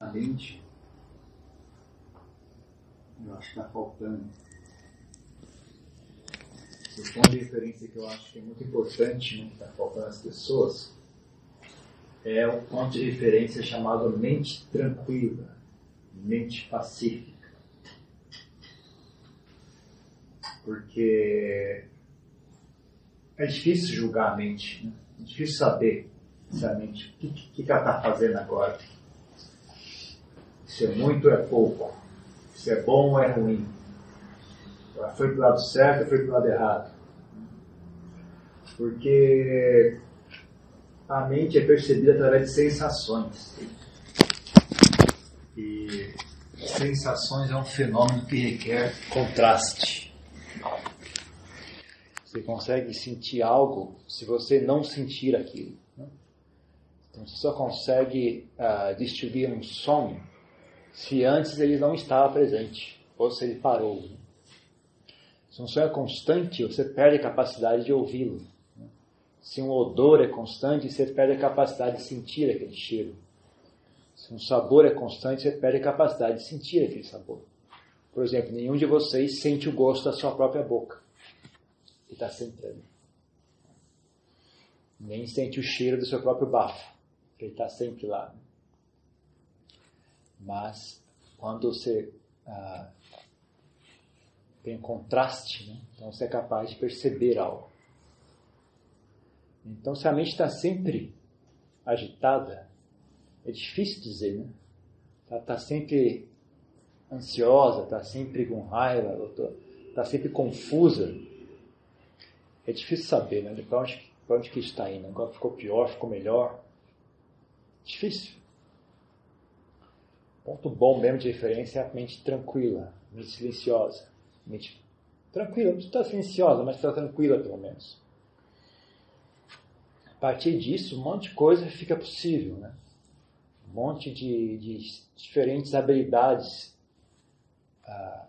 a mente, eu acho que está faltando. O ponto de referência que eu acho que é muito importante, né, está faltando às pessoas, é o ponto de referência chamado mente tranquila, mente pacífica. Porque é difícil julgar a mente, né? é difícil saber se a mente, o que, que, que ela está fazendo agora. Se é muito é pouco, se é bom ou é ruim. Foi para lado certo ou foi para lado errado. Porque a mente é percebida através de sensações. E sensações é um fenômeno que requer contraste. Você consegue sentir algo se você não sentir aquilo. Né? Então você só consegue uh, distribuir um som se antes ele não estava presente, ou se ele parou. Se um som é constante, você perde a capacidade de ouvi-lo. Se um odor é constante, você perde a capacidade de sentir aquele cheiro. Se um sabor é constante, você perde a capacidade de sentir aquele sabor. Por exemplo, nenhum de vocês sente o gosto da sua própria boca. E está ali. Nem sente o cheiro do seu próprio bafo. Ele está sempre lá. Mas, quando você ah, tem contraste, né? então você é capaz de perceber algo. Então, se a mente está sempre agitada, é difícil dizer, né? Está sempre ansiosa, está sempre com raiva, está sempre confusa. É difícil saber, né? Para onde, onde que está indo? Agora ficou pior, ficou melhor. Difícil. Ponto bom mesmo de referência é a mente tranquila, mente silenciosa. Mente tranquila, não está silenciosa, mas está tranquila pelo menos. A partir disso, um monte de coisa fica possível, né? Um monte de, de diferentes habilidades ah,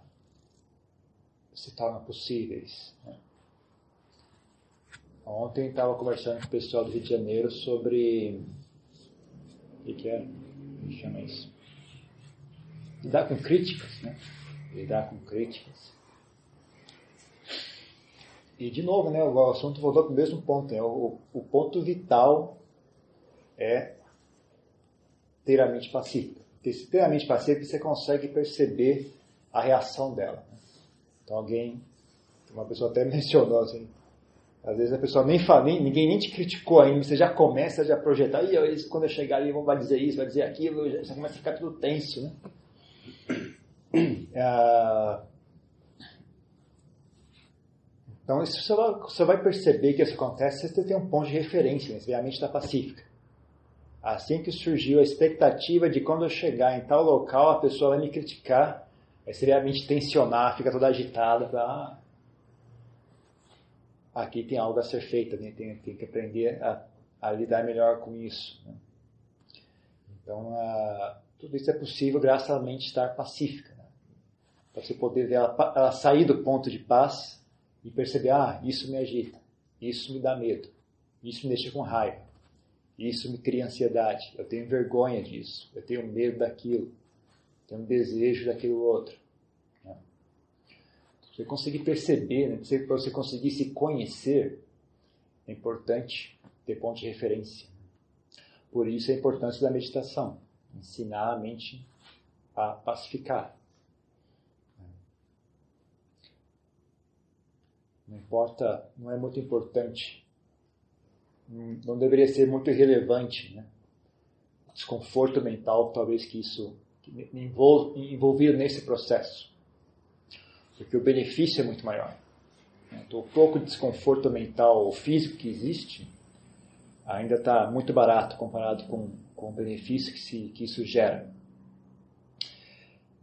se tornam possíveis. Né? Ontem estava conversando com o pessoal do Rio de Janeiro sobre. O que, que é? Como chama isso? Lidar com críticas, né? Lidar com críticas. E, de novo, né, o assunto voltou para o mesmo ponto. Né? O, o ponto vital é ter a mente pacífica. Porque se ter a mente pacífica, você consegue perceber a reação dela. Né? Então, alguém, uma pessoa até mencionou assim, às vezes a pessoa nem fala, nem, ninguém nem te criticou ainda, você já começa a projetar, e quando eu chegar ali, vão dizer isso, vai dizer aquilo, já começa a ficar tudo tenso, né? Ah, então, você vai, você vai perceber que isso acontece se você tem um ponto de referência, né? se a mente está pacífica. Assim que surgiu a expectativa de quando eu chegar em tal local, a pessoa vai me criticar, aí a mente tensionar, fica toda agitada, ah, aqui tem algo a ser feito, né? tem, tem que aprender a, a, lidar melhor com isso. Né? Então, uh, tudo isso é possível graças à mente estar pacífica. Para você poder ver ela, ela sair do ponto de paz e perceber, ah, isso me agita, isso me dá medo, isso me deixa com raiva, isso me cria ansiedade, eu tenho vergonha disso, eu tenho medo daquilo, tenho desejo daquilo outro. Né? Você conseguir perceber, né? para você conseguir se conhecer, é importante ter ponto de referência. Por isso a importância da meditação, ensinar a mente a pacificar. Não importa, não é muito importante. Não deveria ser muito relevante, né? Desconforto mental, talvez que isso me envolvido nesse processo. Porque o benefício é muito maior. Então, o pouco de desconforto mental ou físico que existe ainda está muito barato comparado com, com o benefício que, se, que isso gera.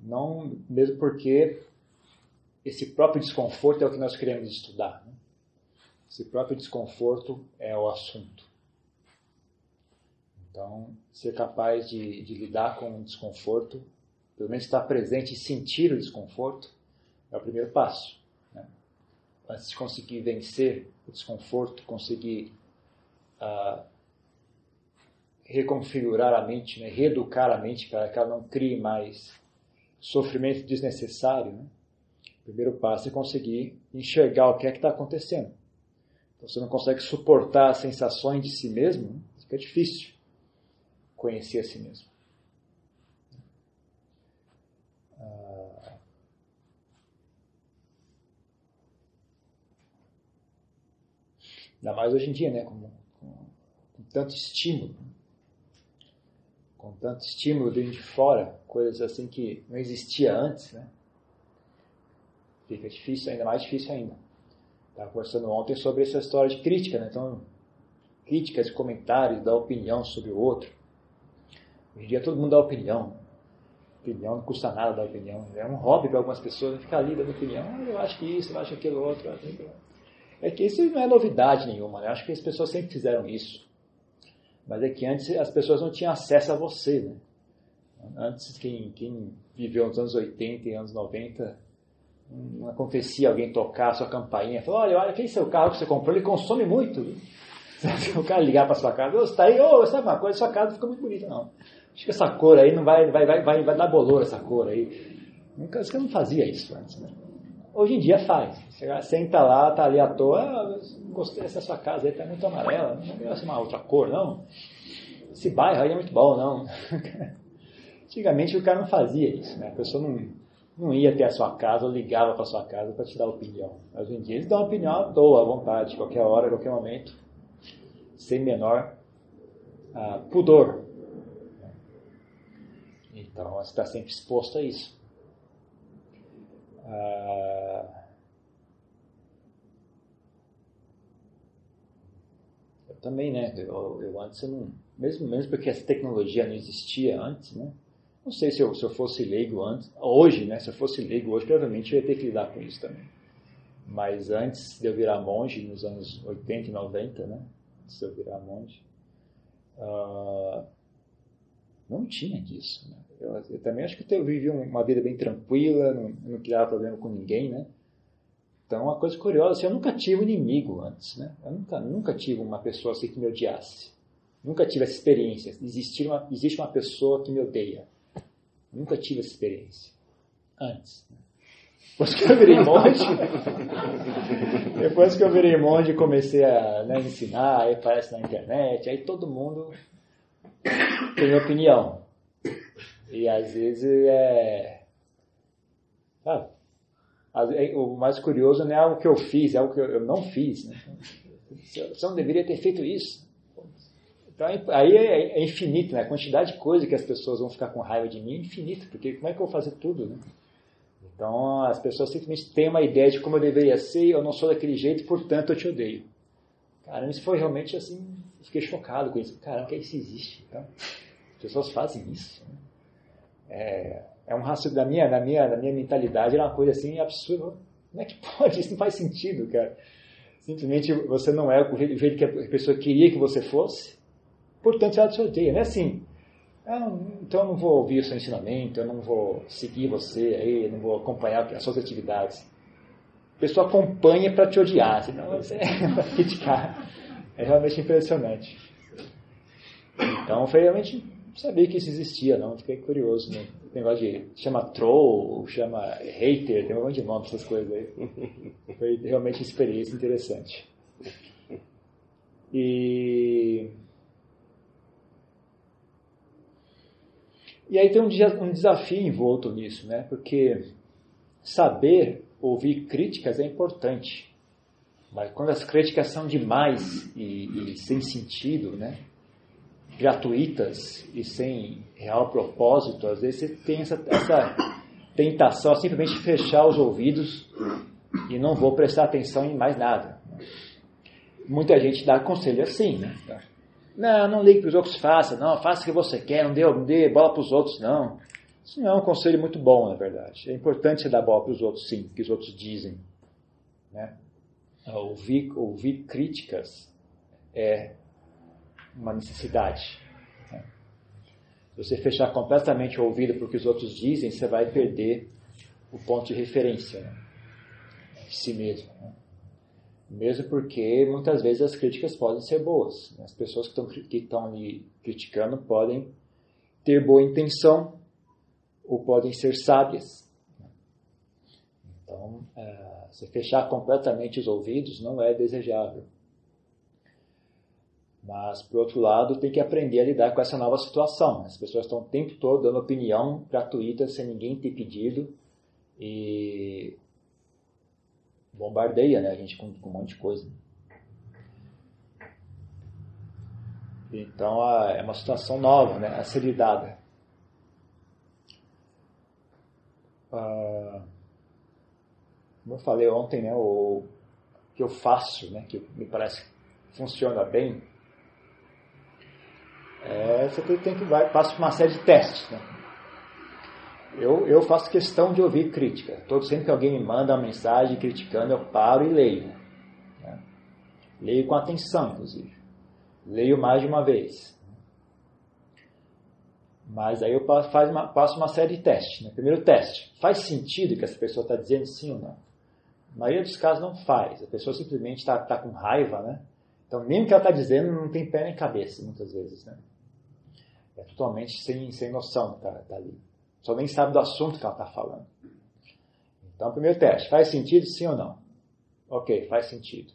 Não, mesmo porque esse próprio desconforto é o que nós queremos estudar. Né? Esse próprio desconforto é o assunto. Então, ser capaz de, de lidar com o desconforto, pelo menos estar presente e sentir o desconforto, é o primeiro passo. Né? Antes de conseguir vencer o desconforto, conseguir uh, reconfigurar a mente, né? reeducar a mente para que ela não crie mais sofrimento desnecessário, né? Primeiro passo é conseguir enxergar o que é que está acontecendo. Então, você não consegue suportar as sensações de si mesmo, né? fica difícil conhecer a si mesmo. Ah, ainda mais hoje em dia, né? Com, com, com tanto estímulo. Com tanto estímulo vindo de fora, coisas assim que não existia antes, né? Fica difícil, ainda mais difícil ainda. Estava conversando ontem sobre essa história de crítica, né? Então, críticas, comentários, da opinião sobre o outro. Hoje em dia todo mundo dá opinião. Opinião não custa nada dar opinião. É um hobby para algumas pessoas né? ficar ali dando opinião. Ah, eu acho que isso, eu acho aquilo outro. É que isso não é novidade nenhuma. Né? Eu acho que as pessoas sempre fizeram isso. Mas é que antes as pessoas não tinham acesso a você. Né? Antes, quem, quem viveu nos anos 80 e anos 90, não acontecia alguém tocar a sua campainha e falar: olha, olha, aquele seu carro que você comprou, ele consome muito. o cara ligar para sua casa, você está aí, oh, sabe uma coisa, sua casa ficou muito bonita, não. Acho que essa cor aí não vai, vai, vai, vai, vai dar bolor essa cor aí. Nunca, você não fazia isso antes, né? Hoje em dia faz. Você senta lá, tá ali à toa, ah, gostei dessa sua casa aí, tá muito amarela, não quero uma outra cor, não. Esse bairro aí é muito bom, não. Antigamente o cara não fazia isso, né? A pessoa não, não ia até a sua casa ligava para sua casa para te dar opinião. Hoje em dia eles dão opinião à toa, à vontade, qualquer hora, qualquer momento sem menor ah, pudor. Então, você está sempre exposto a isso. Ah, eu também, né? Eu, eu antes eu não. Mesmo, mesmo porque essa tecnologia não existia antes, né? Não sei se eu, se eu fosse leigo antes. Hoje, né? Se eu fosse leigo hoje, provavelmente eu ia ter que lidar com isso também. Mas antes de eu virar monge, nos anos 80 e 90, né? se eu virar monge. Uh, não tinha disso. Né? Eu, eu, também acho que eu vivi uma vida bem tranquila, não, não criava problema com ninguém, né? Então, uma coisa curiosa, assim, eu nunca tive um inimigo antes, né? Eu nunca, nunca tive uma pessoa assim que me odiasse. Nunca tive essa experiência. Existir uma, existe uma pessoa que me odeia. Nunca tive essa experiência. Antes. Depois que eu virei monge, depois que eu virei monge comecei a né, ensinar, aí aparece na internet, aí todo mundo tem opinião. E às vezes é. Sabe? O mais curioso não é algo que eu fiz, é algo que eu não fiz. Né? Você não deveria ter feito isso. Então aí é infinito, né? A quantidade de coisa que as pessoas vão ficar com raiva de mim é infinito, porque como é que eu vou fazer tudo, né? Então as pessoas simplesmente têm uma ideia de como eu deveria ser, eu não sou daquele jeito, portanto eu te odeio. Caramba, isso foi realmente assim, fiquei chocado com isso. Caramba, que isso existe. Então, as pessoas fazem isso. Né? É, é um raciocínio da minha, da minha, da minha mentalidade, era uma coisa assim absurda. Como é que pode? Isso não faz sentido, cara. Simplesmente você não é o jeito que a pessoa queria que você fosse, portanto ela te odeia. Não é assim, então eu não vou ouvir o seu ensinamento, eu não vou seguir você aí, não vou acompanhar as suas atividades. A pessoa acompanha para te odiar, senão você vai criticar. É realmente impressionante. Então foi realmente sabia que isso existia, não. Fiquei curioso, né? O negócio de chama troll, chama hater, tem um monte de nome essas coisas aí. Foi realmente uma experiência interessante. E E aí tem um, um desafio envolto nisso, né? Porque saber ouvir críticas é importante. Mas quando as críticas são demais e, e sem sentido, né? gratuitas e sem real propósito, às vezes você tem essa, essa tentação simplesmente fechar os ouvidos e não vou prestar atenção em mais nada. Muita gente dá conselho assim, né? Não, não ligue para os outros faça, não, faça o que você quer, não dê, não dê bola para os outros, não. Isso não é um conselho muito bom, na verdade. É importante você dar bola para os outros, sim, que os outros dizem. Né? Ouvir, ouvir críticas é uma necessidade. Né? Se você fechar completamente o ouvido para o que os outros dizem, você vai perder o ponto de referência né? de si mesmo. Né? Mesmo porque muitas vezes as críticas podem ser boas. As pessoas que estão, ali criticando podem ter boa intenção ou podem ser sábias. Então, é, se fechar completamente os ouvidos não é desejável. Mas, por outro lado, tem que aprender a lidar com essa nova situação. As pessoas estão o tempo todo dando opinião gratuita, sem ninguém ter pedido, e bombardeia né, a gente com, com um monte de coisa. Então é uma situação nova né, a ser lidada. Ah, como eu falei ontem, né, o que eu faço, né, que me parece que funciona bem, é, você tem que vai, passa por uma série de testes. Né? Eu, eu faço questão de ouvir crítica. Todo sempre que alguém me manda uma mensagem criticando, eu paro e leio. Né? Leio com atenção, inclusive. Leio mais de uma vez. Mas aí eu passo, uma, passo uma série de testes. Né? Primeiro teste, faz sentido que essa pessoa está dizendo sim ou não? Na maioria dos casos não faz. A pessoa simplesmente está tá com raiva, né? Então, mesmo que ela está dizendo, não tem pé nem cabeça, muitas vezes, né? É totalmente sem, sem noção está tá ali. Só nem sabe do assunto que ela está falando. Então, primeiro teste, faz sentido sim ou não? Ok, faz sentido.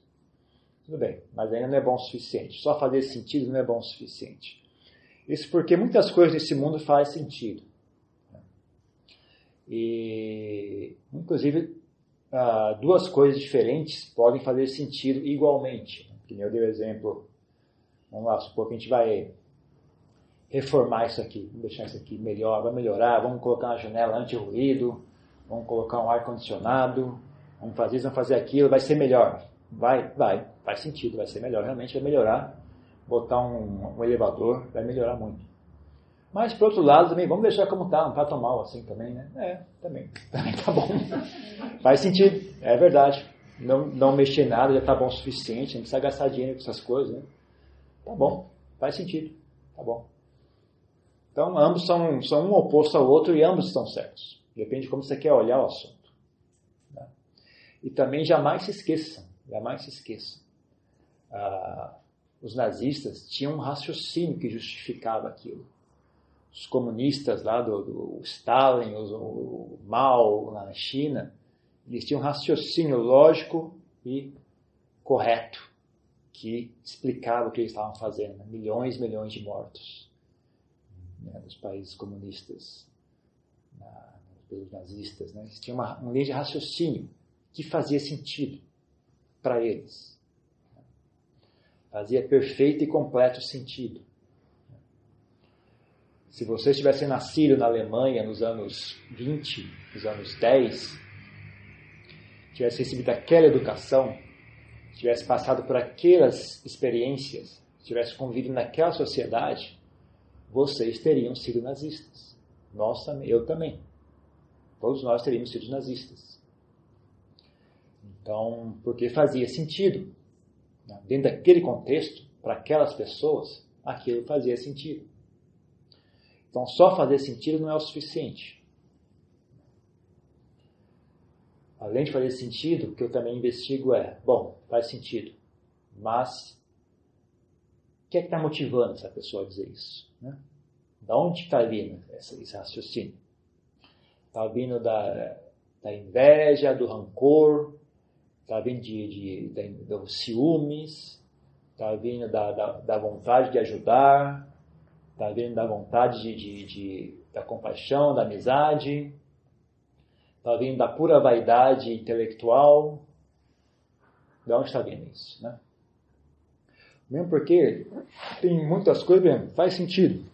Tudo bem, mas ainda não é bom o suficiente. Só fazer sentido não é bom o suficiente. Isso porque muitas coisas nesse mundo fazem sentido. E, inclusive, ah, duas coisas diferentes podem fazer sentido igualmente. Que nem eu dei o exemplo. Vamos lá, supor que a gente vai reformar isso aqui, vamos deixar isso aqui melhor, vai melhorar, vamos colocar uma janela anti-ruído, vamos colocar um ar-condicionado, vamos fazer isso, vamos fazer aquilo, vai ser melhor. Vai, vai, faz sentido, vai ser melhor, realmente vai melhorar. Botar um, um elevador vai melhorar muito. Mas, por outro lado, também, vamos deixar como está, não está tão mal assim também, né? É, também, também tá bom. Faz sentido, é verdade. Não, não mexer nada já está bom o suficiente, não precisa gastar dinheiro com essas coisas, né? Tá bom, faz sentido, tá bom. Então, ambos são, são um oposto ao outro e ambos estão certos. Depende de como você quer olhar o assunto. Né? E também jamais se esqueçam, jamais se esqueçam. Ah, os nazistas tinham um raciocínio que justificava aquilo. Os comunistas lá do, do Stalin, o, Mao na China, eles tinham um raciocínio lógico e correto que explicava o que eles estavam fazendo. Né? Milhões e milhões de mortos né, nos países comunistas, na, pelos nazistas. Né? Eles tinham uma, uma linha de raciocínio que fazia sentido para eles. Fazia perfeito e completo sentido. Se você tivesse nascido na Alemanha nos anos 20, nos anos 10, tivesse recebido aquela educação, tivesse passado por aquelas experiências, tivesse convivido naquela sociedade, vocês teriam sido nazistas. Nós também, eu também. Todos nós teríamos sido nazistas. Então, porque fazia sentido. Né? Dentro daquele contexto, para aquelas pessoas, aquilo fazia sentido. Então, só fazer sentido não é o suficiente. Além de fazer sentido, o que eu também investigo é, bom, faz sentido, mas o que é que está motivando essa pessoa a dizer isso? Né? Da onde está vindo esse raciocínio? Está vindo da, da inveja, do rancor, está vindo de, de, de, dos ciúmes, está vindo da, da, da, vontade de ajudar, está vindo da vontade de, de, de, da compaixão, da amizade, está vindo da pura vaidade intelectual. De onde está vindo isso? Né? Mesmo porque tem muitas coisas, mesmo, faz sentido.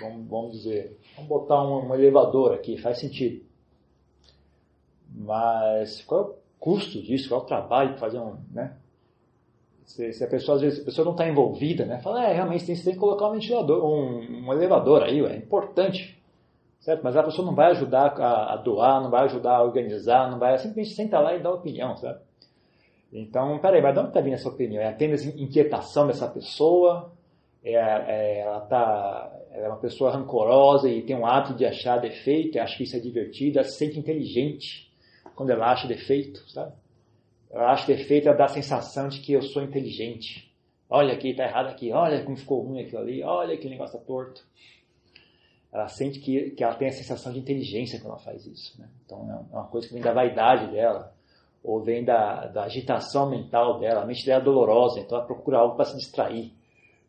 Vamos, vamos dizer, vamos botar um, um elevador aqui, faz sentido. Mas qual é o custo disso? Qual é o trabalho de fazer um, né? Se, se, a pessoa, às vezes, a pessoa não está envolvida, né? Fala, é, realmente tem, você tem que colocar um ventilador, um, um elevador aí, é importante. Certo? Mas a pessoa não vai ajudar a, a, doar, não vai ajudar a organizar, não vai simplesmente sentar lá e dar opinião, sabe? Então, peraí, mas de onde está vindo essa opinião? É apenas inquietação dessa pessoa? É, é, ela, tá, ela é uma pessoa rancorosa e tem um hábito de achar defeito, acha que isso é divertido, ela se sente inteligente quando ela acha defeito, sabe? Eu acho defeito é dar a sensação de que eu sou inteligente. Olha aqui, tá errado aqui. Olha como ficou ruim aquilo ali. Olha que negócio tá torto. Ela sente que, que ela tem a sensação de inteligência quando ela faz isso. Né? Então é uma coisa que vem da vaidade dela, ou vem da, da agitação mental dela. A mente dela é dolorosa, então ela procura algo para se distrair,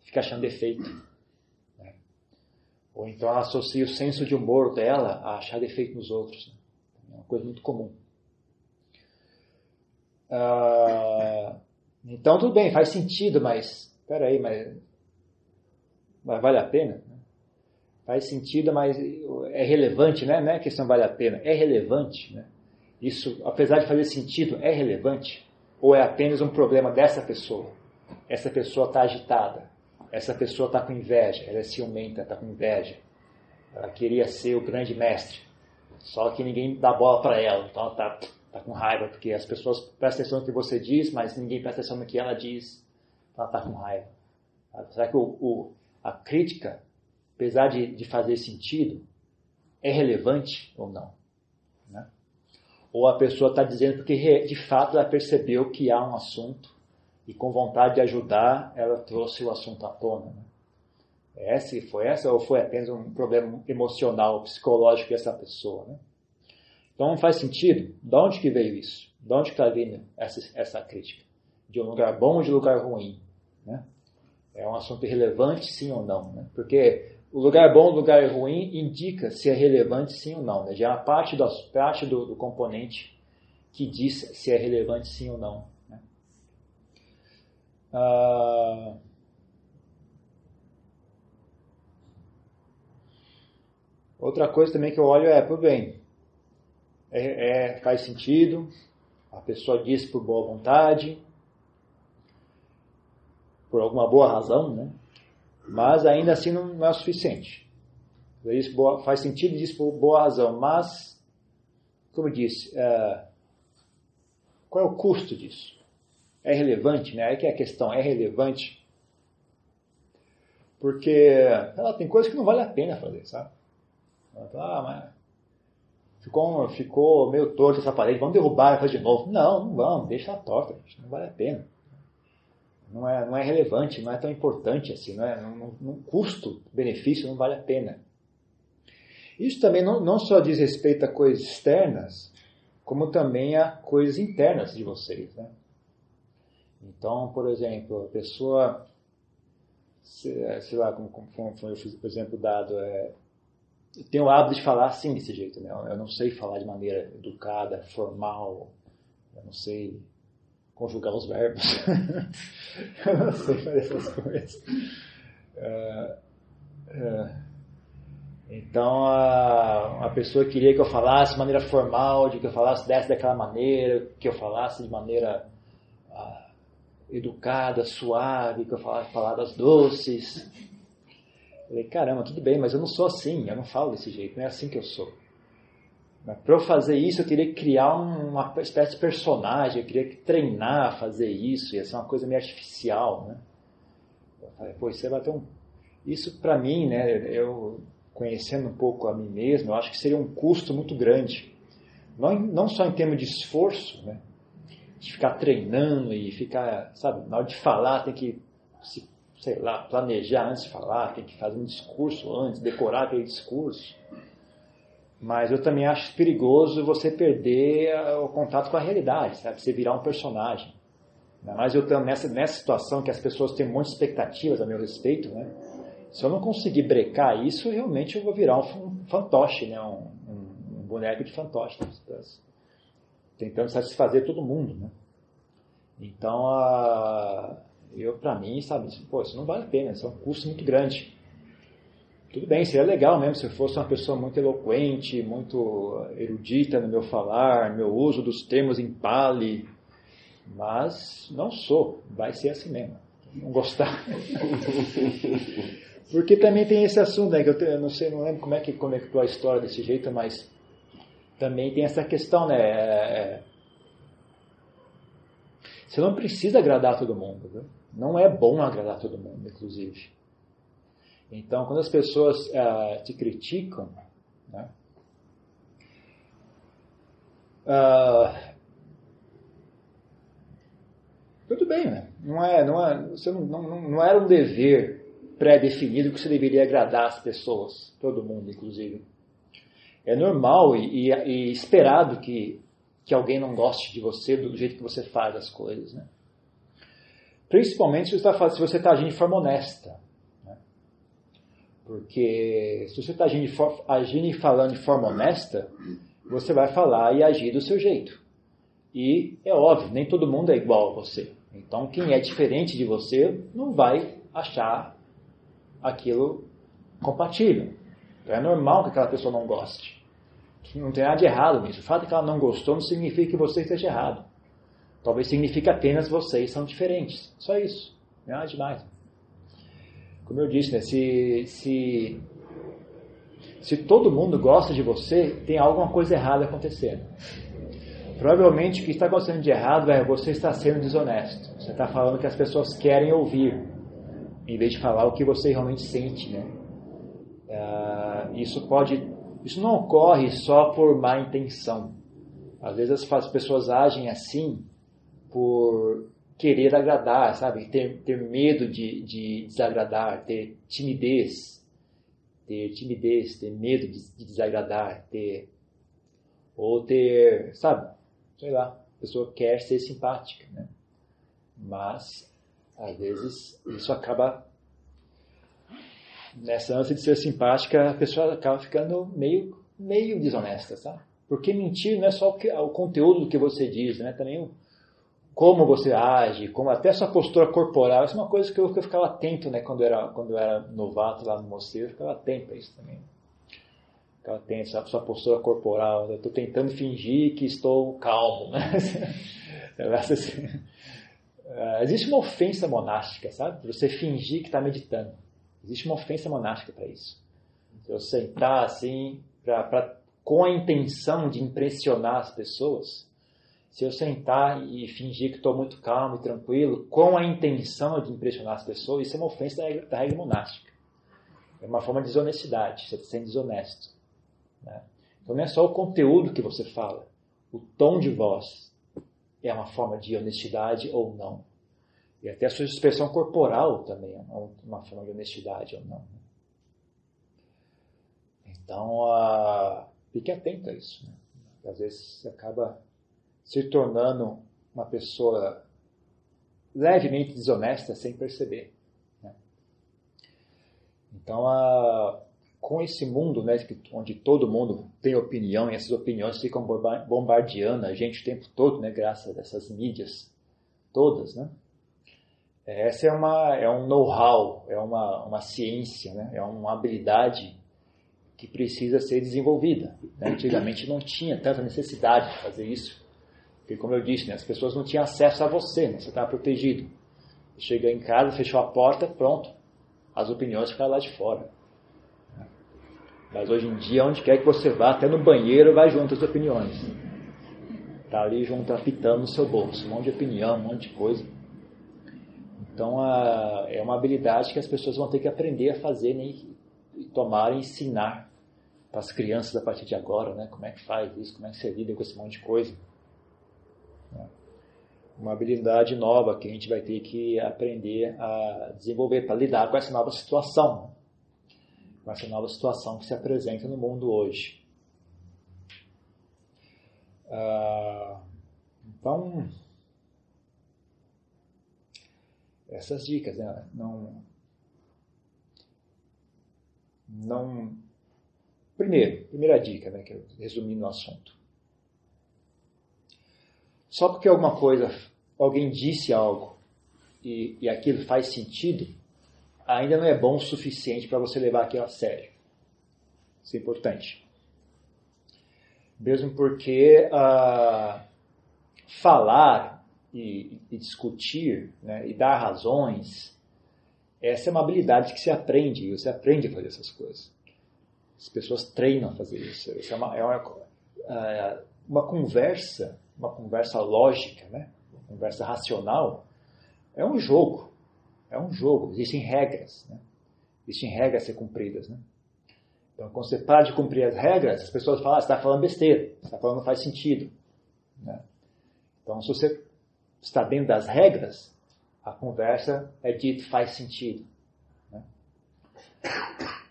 fica achando defeito. Né? Ou então ela associa o senso de humor dela a achar defeito nos outros. Né? É uma coisa muito comum. Ah, então tudo bem, faz sentido, mas peraí, mas, mas vale a pena? faz sentido, mas é relevante, né? Não é questão vale a pena, é relevante, né? Isso, apesar de fazer sentido, é relevante? Ou é apenas um problema dessa pessoa? Essa pessoa está agitada, essa pessoa está com inveja, ela é ciumenta, está com inveja. Ela queria ser o grande mestre, só que ninguém dá bola para ela, então ela está tá com raiva, porque as pessoas prestam atenção no que você diz, mas ninguém presta atenção no que ela diz, então ela está com raiva. Será que o, o, a crítica apesar de, de fazer sentido, é relevante ou não? Ou a pessoa está dizendo porque de fato ela percebeu que há um assunto e com vontade de ajudar ela trouxe o assunto à tona. Né? Essa, foi essa ou foi apenas um problema emocional, psicológico dessa pessoa? Né? Então não faz sentido. De onde que veio isso? De onde está vindo essa, essa crítica? De um lugar bom ou de um lugar ruim? Né? É um assunto relevante, sim ou não? Né? Porque o lugar bom, o lugar ruim, indica se é relevante sim ou não. Né? Já é uma parte, do, parte do, do, componente que diz se é relevante sim ou não. Né? Ah, outra coisa também que eu olho é, por bem, é, é, faz sentido, a pessoa diz por boa vontade, por alguma boa razão, né? Mas ainda assim não é o suficiente. Isso faz sentido disso por boa razão, mas, como eu disse, é, qual é o custo disso? É relevante, né? Aí que é a questão, é relevante? Porque ela tem coisas que não vale a pena fazer, sabe? Ah, mas ficou, ficou meio torto essa parede, vamos derrubar e fazer de novo. Não, não vamos, deixa ela torta, não vale a pena não é, não é relevante, não é tão importante assim, não é, não, não custo-benefício não vale a pena. Isso também não, não só diz respeito a coisas externas, como também a coisas internas de vocês. Né? Então, por exemplo, a pessoa, sei lá, como, como foi o exemplo dado, é, tem o hábito de falar assim desse jeito, né? Eu não sei falar de maneira educada, formal, eu não sei conjugar os verbos. eu não sei fazer essas coisas. Uh, uh, então a, a pessoa queria que eu falasse de maneira formal, de que eu falasse dessa daquela maneira, que eu falasse de maneira uh, educada, suave, que eu falasse palavras doces. Eu falei, caramba, tudo bem, mas eu não sou assim, eu não falo desse jeito, não é assim que eu sou. Para eu fazer isso, eu teria que criar uma espécie de personagem, eu queria treinar a fazer isso, ia ser uma coisa meio artificial, né? Eu falei, pô, você vai ter um... Isso para mim, né, eu conhecendo um pouco a mim mesmo, eu acho que seria um custo muito grande. Não, não só em termos de esforço, né? De ficar treinando e ficar, sabe, na hora de falar tem que, sei lá, planejar antes de falar, tem que fazer um discurso antes, decorar aquele discurso mas eu também acho perigoso você perder eh, o contato com a realidade, sabe? Você virar um personagem. Mas eu estou nessa, nessa situação que as pessoas têm de expectativas a meu respeito, né? Se eu não conseguir brecar isso, realmente eu vou virar um fantoche, né? Um, um, um boneco de fantoche. Né? Tentando satisfazer todo mundo, né? Então, a, eu para mim, sabe, pô, isso não vale a pena, isso é um custo muito grande. Tudo bem, seria legal mesmo se eu fosse uma pessoa muito eloquente, muito erudita no meu falar, no meu uso dos termos em pali, mas não sou, vai ser assim mesmo. Não gostar. Porque também tem esse assunto, né, que eu, eu, não sei, não lembro como é que conectou a história desse jeito, mas também tem essa questão, né? É, é você não precisa agradar todo mundo, não é bom agradar todo mundo, inclusive. Então, quando as pessoas uh, te criticam, né, uh, Tudo bem, né? Não, é, não, é, você não, não, não era um dever pré-definido que você deveria agradar as pessoas, todo mundo, inclusive. É normal e, e, e esperado que, que alguém não goste de você do jeito que você faz as coisas, né? Principalmente se você está tá agindo de forma honesta. Porque se você está agindo, agindo e falando de forma honesta, você vai falar e agir do seu jeito. E é óbvio, nem todo mundo é igual a você. Então, quem é diferente de você não vai achar aquilo compatível. Então, é normal que aquela pessoa não goste. Não tem nada de errado nisso. O fato de que ela não gostou não significa que você esteja errado. Talvez signifique apenas vocês são diferentes. Só isso. Não é demais. Como eu disse, né, se, se, se todo mundo gosta de você, tem alguma coisa errada acontecendo. Provavelmente o que está acontecendo de errado é você está sendo desonesto. Você está falando o que as pessoas querem ouvir, em vez de falar o que você realmente sente. Né? Uh, isso pode, isso não ocorre só por má intenção. Às vezes as pessoas agem assim por querer agradar, sabe? Ter, ter medo de, de desagradar, ter timidez, ter timidez, ter medo de, de desagradar, ter ou ter, sabe? sei lá, a pessoa quer ser simpática, né? Mas, às vezes, isso acaba, nessa ânsia de ser simpática, a pessoa acaba ficando meio, meio desonesta, sabe? Porque mentir não é só o, que, o conteúdo do que você diz, né? Também o, como você age, como até a sua postura corporal, isso é uma coisa que eu, que eu ficava atento, né? Quando eu era, quando eu era novato lá no mosteiro, eu ficava atento a isso também ela tem essa sua postura corporal. Eu estou tentando fingir que estou calmo. Né? assim. uh, existe uma ofensa monástica, sabe? Você fingir que está meditando. Existe uma ofensa monástica para isso. Eu sentar assim, pra, pra, com a intenção de impressionar as pessoas, se eu sentar e fingir que estou muito calmo e tranquilo, com a intenção de impressionar as pessoas, isso é uma ofensa da regra, da regra monástica. É uma forma de desonestidade, você está sendo desonesto. Né? Então não é só o conteúdo que você fala, o tom de voz é uma forma de honestidade ou não. E até a sua expressão corporal também é uma forma de honestidade ou não. Então, uh, fique atento a isso. Né? Às vezes você acaba se tornando uma pessoa levemente desonesta sem perceber. Né? Então, uh, com esse mundo, né, onde todo mundo tem opinião e essas opiniões ficam bombardeando a gente o tempo todo, né, graças a essas mídias todas, né? Essa é uma é um know-how, é uma, uma ciência, né? É uma habilidade que precisa ser desenvolvida. Né? Antigamente não tinha tanta necessidade de fazer isso, porque como eu disse, né, as pessoas não tinham acesso a você, né? você estava protegido. Chega em casa, fechou a porta, pronto, as opiniões ficaram lá de fora. Mas hoje em dia, onde quer que você vá, até no banheiro, vai junto as opiniões. Está ali junto, apitando no seu bolso. Um monte de opinião, um monte de coisa. Então, a, é uma habilidade que as pessoas vão ter que aprender a fazer né, e tomar e ensinar para as crianças a partir de agora, né? Como é que faz isso, como é que você lida com esse monte de coisa. Uma habilidade nova que a gente vai ter que aprender a desenvolver para lidar com essa nova situação com essa nova situação que se apresenta no mundo hoje. Ah, então, essas dicas, né? Não, não. Primeiro, primeira dica, né? Que eu resumi no assunto. Só porque alguma coisa, alguém disse algo e, e aquilo faz sentido, ainda não é bom o suficiente para você levar aquilo a sério. Isso é importante. Mesmo porque uh, falar e, e discutir né, e dar razões, essa é uma habilidade que se aprende, você aprende a fazer essas coisas. As pessoas treinam a fazer isso. Isso é uma, é uma, uh, uma conversa, uma conversa lógica, né? uma conversa racional, é um jogo. É um jogo, existem regras. Né? Existem regras a ser cumpridas. Né? Então, quando você para de cumprir as regras, as pessoas falam, ah, você está falando besteira, você está falando não faz sentido. Né? Então, se você está dentro das regras, a conversa é dito faz sentido. Né?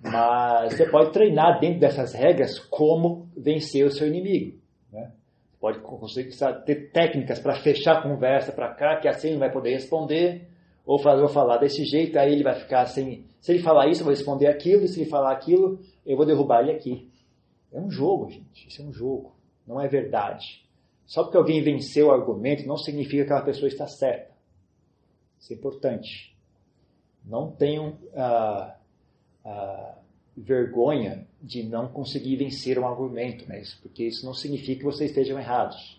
Mas você pode treinar dentro dessas regras como vencer o seu inimigo. Pode conseguir ter técnicas para fechar a conversa para cá, que assim não vai poder responder, ou fazer, vou falar desse jeito, aí ele vai ficar sem. Se ele falar isso, eu vou responder aquilo, e se ele falar aquilo, eu vou derrubar ele aqui. É um jogo, gente. Isso é um jogo. Não é verdade. Só porque alguém venceu o argumento não significa que aquela pessoa está certa. Isso é importante. Não tenham ah, ah, vergonha de não conseguir vencer um argumento, né? porque isso não significa que vocês estejam errados.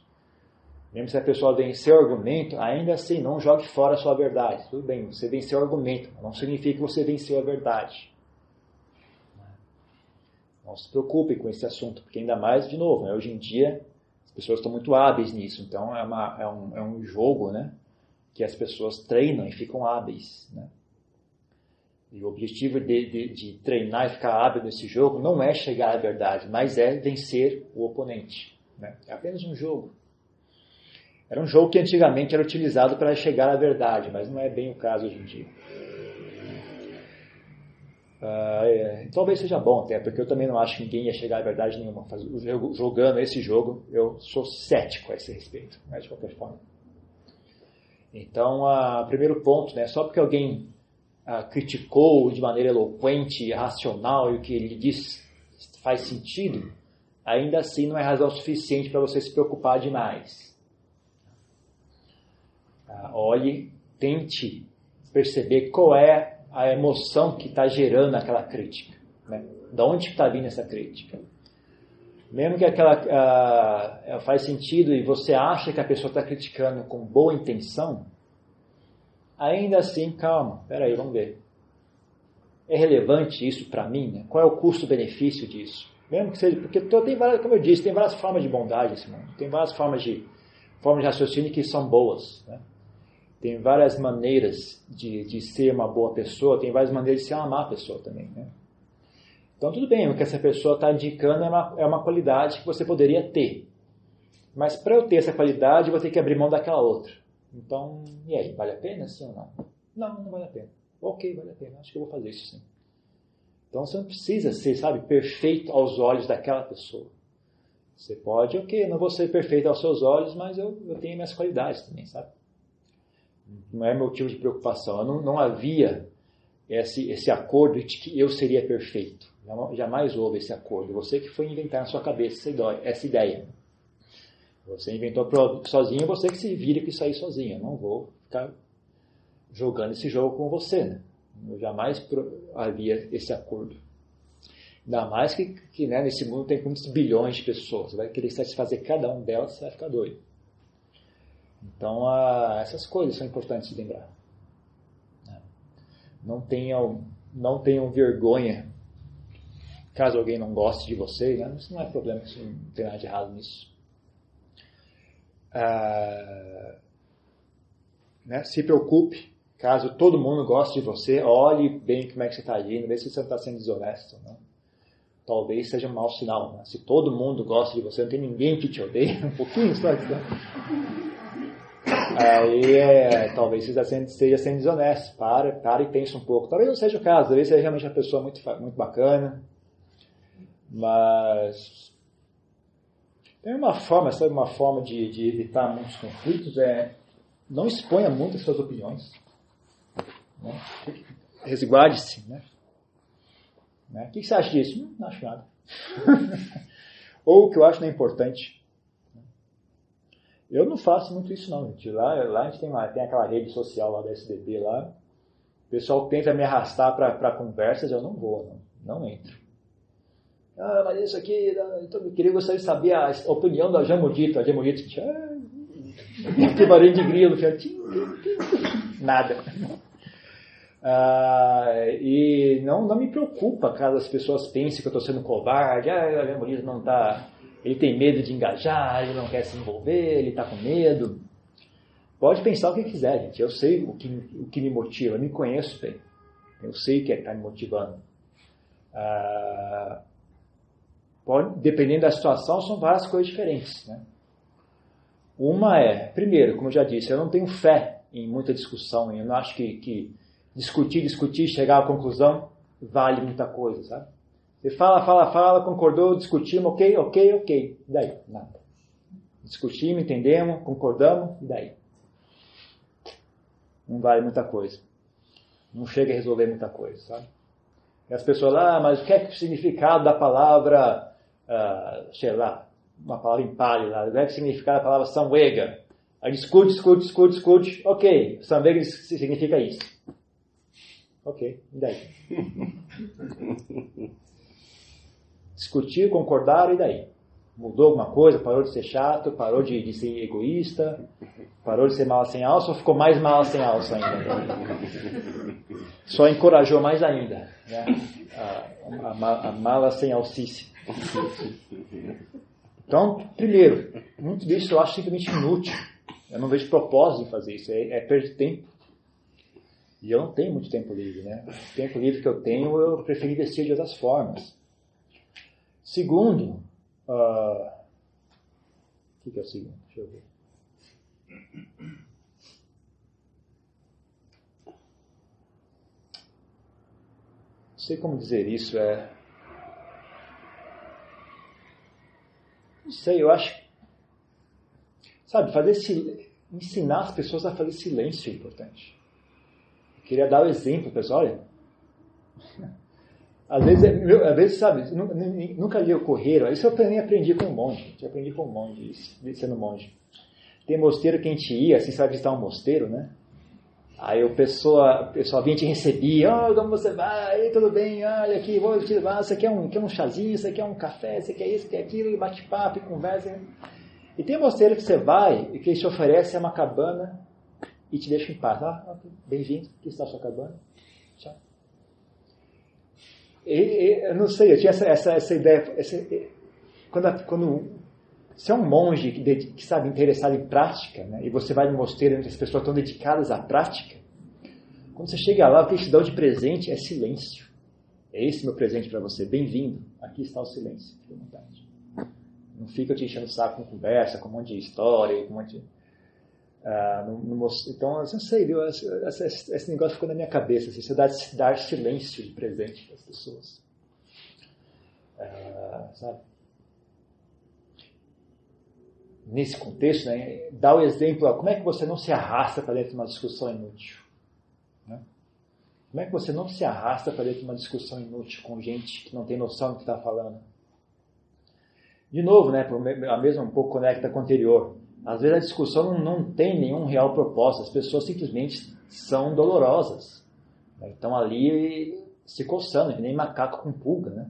Mesmo se a pessoa venceu o argumento, ainda assim, não jogue fora a sua verdade. Tudo bem, você venceu o argumento, não significa que você venceu a verdade. Não se preocupe com esse assunto, porque ainda mais, de novo, né? hoje em dia as pessoas estão muito hábeis nisso, então é, uma, é, um, é um jogo né? que as pessoas treinam e ficam hábeis. Né? E o objetivo de, de, de, treinar e ficar hábil nesse jogo não é chegar à verdade, mas é vencer o oponente. Né? É apenas um jogo. Era um jogo que antigamente era utilizado para chegar à verdade, mas não é bem o caso hoje em dia. Uh, é, talvez seja bom até, porque eu também não acho que ninguém ia chegar à verdade nenhuma. Jogando esse jogo, eu sou cético a esse respeito, mas de qualquer forma. Então, uh, primeiro ponto, né, só porque alguém uh, criticou de maneira eloquente, racional, e o que ele diz faz sentido, ainda assim não é razão suficiente para você se preocupar demais. Uh, olhe, tente perceber qual é a emoção que está gerando aquela crítica. Né? Da onde está vindo essa crítica? Mesmo que aquela uh, faz sentido e você acha que a pessoa está criticando com boa intenção, ainda assim, calma, peraí, vamos ver. É relevante isso para mim? Né? Qual é o custo-benefício disso? Mesmo que seja, porque tem várias, como eu disse, tem várias formas de bondade nesse mundo, tem várias formas de, formas de raciocínio que são boas. Né? Tem várias maneiras de, de ser uma boa pessoa, tem várias maneiras de ser uma má pessoa também. Né? Então, tudo bem, o que essa pessoa está indicando é uma, é uma qualidade que você poderia ter. Mas para eu ter essa qualidade, eu vou ter que abrir mão daquela outra. Então, e aí, vale a pena sim ou não? Não, não vale a pena. Ok, vale a pena, acho que eu vou fazer isso sim. Então você não precisa ser, sabe, perfeito aos olhos daquela pessoa. Você pode, ok, eu não vou ser perfeito aos seus olhos, mas eu, eu tenho minhas qualidades também, sabe? Não é motivo de preocupação. Não, não havia esse, esse acordo de que eu seria perfeito. Jamais houve esse acordo. Você que foi inventar na sua cabeça essa ideia. Você inventou sozinho, você que se vira que sair sozinho. Eu não vou ficar jogando esse jogo com você. Né? Eu jamais havia esse acordo. Ainda mais que, que né, nesse mundo tem muitos bilhões de pessoas. Você vai querer satisfazer cada um delas, você vai ficar doido. Então, essas coisas são importantes de lembrar. Né? Não tenham, não tenham vergonha caso alguém não goste de você. Né? Isso não é problema, isso não tem nada de errado nisso. Ah, né? Se preocupe caso todo mundo goste de você, olhe bem como é que você está agindo, vê se você está sendo desonesto. Né? Talvez seja um mau sinal. Né? Se todo mundo gosta de você, não tem ninguém que te odeie, um pouquinho só. Né? Aí é, talvez você esteja sendo desonesto. Para, para e pense um pouco. Talvez não seja o caso, talvez seja realmente uma pessoa muito, muito bacana. Mas tem uma forma, sabe, uma forma de, de evitar muitos conflitos é não exponha muito as suas opiniões. Né? Resguarde-se. Né? Né? O que você acha disso? Hum, não acho nada. Ou o que eu acho não é importante. Eu não faço muito isso não, gente. Lá, lá a gente tem, uma, tem aquela rede social lá da SBB lá. O pessoal tenta me arrastar para conversas, eu não vou, não, não entro. Ah, mas isso aqui, então eu queria gostaria de saber a opinião da Jamudito. A Jamudito, ah, que barulho de grilo, nada. Ah, e não, não me preocupa caso as pessoas pensem que eu estou sendo covarde, ah, a Jamudito não está ele tem medo de engajar, ele não quer se envolver, ele está com medo. Pode pensar o que quiser, gente. Eu sei o que, o que me motiva, eu me conheço bem. Eu sei o que é está me motivando. Ah, pode, dependendo da situação, são várias coisas diferentes. Né? Uma é, primeiro, como eu já disse, eu não tenho fé em muita discussão, eu não acho que, que discutir, discutir, chegar à conclusão vale muita coisa, sabe? Você fala, fala, fala, concordou, discutimos, ok, ok, ok. E daí? Nada. Discutimos, entendemos, concordamos, e daí? Não vale muita coisa. Não chega a resolver muita coisa, sabe? E as pessoas ah, mas o que é, o significado da palavra, uh, sei lá, uma palavra pali lá, o significado da palavra samvega? Aí discute, discute, discute, discute, ok, samvega significa isso. Ok, e daí? Discutir, concordar, e daí? Mudou alguma coisa? Parou de ser chato? Parou de, de ser egoísta? Parou de ser mala sem alça ou ficou mais mala sem alça ainda? Só encorajou mais ainda né? a, a, a mala sem alcice. Então, primeiro, muito disso eu acho simplesmente inútil. Eu não vejo propósito em fazer isso. É, é perder tempo. E eu não tenho muito tempo livre, né? O tempo livre que eu tenho, eu preferi vestir de outras formas. Segundo, uh... o que, que é o segundo? Deixa eu ver. Não sei como dizer isso, é. Não sei, eu acho. Sabe, fazer sil... ensinar as pessoas a fazer silêncio é importante. Eu queria dar o exemplo, pessoal, olha. Às vezes, às vezes sabe, nunca li o Correio, isso eu também aprendi com um monge, eu aprendi com um monge, sendo monge. Tem mosteiro que a gente ia, assim, sabe visitar um mosteiro, né? Aí o pessoa, pessoal vinha te recebia, oh, como você vai? tudo bem? Olha aqui, vou te levar, aqui é um, quer um chazinho, aqui é um café, aqui é isso, é aquilo, e bate papo, e conversa. E tem mosteiro que você vai e que ele te oferece uma cabana e te deixa em paz. Ah, bem-vindo, aqui está a sua cabana. Tchau. E, e, eu não sei, eu tinha essa, essa, essa ideia. Essa, quando, quando se é um monge que, que sabe interessado em prática, né, e você vai no mosteiro onde as pessoas estão dedicadas à prática, quando você chega lá, o que eles te dão de presente é silêncio. É esse meu presente para você. Bem-vindo. Aqui está o silêncio. Fique à vontade. Não fica te enchendo o saco com conversa, com um monte de história, com um monte de... Ah, então, eu não sei, viu? Esse, esse, esse, negócio ficou na minha cabeça. Assim, você dar, dar silêncio de presente para as pessoas. Ah, sabe? Nesse contexto, né, dá o exemplo, ó, como é que você não se arrasta para dentro de uma discussão inútil? Né? Como é que você não se arrasta para dentro de uma discussão inútil com gente que não tem noção do que está falando? De novo, né, a mesma um pouco conecta com o anterior. Às vezes a discussão não, não tem nenhum real propósito, as pessoas simplesmente são dolorosas. Né? Estão ali se coçando, que nem macaco com pulga, né?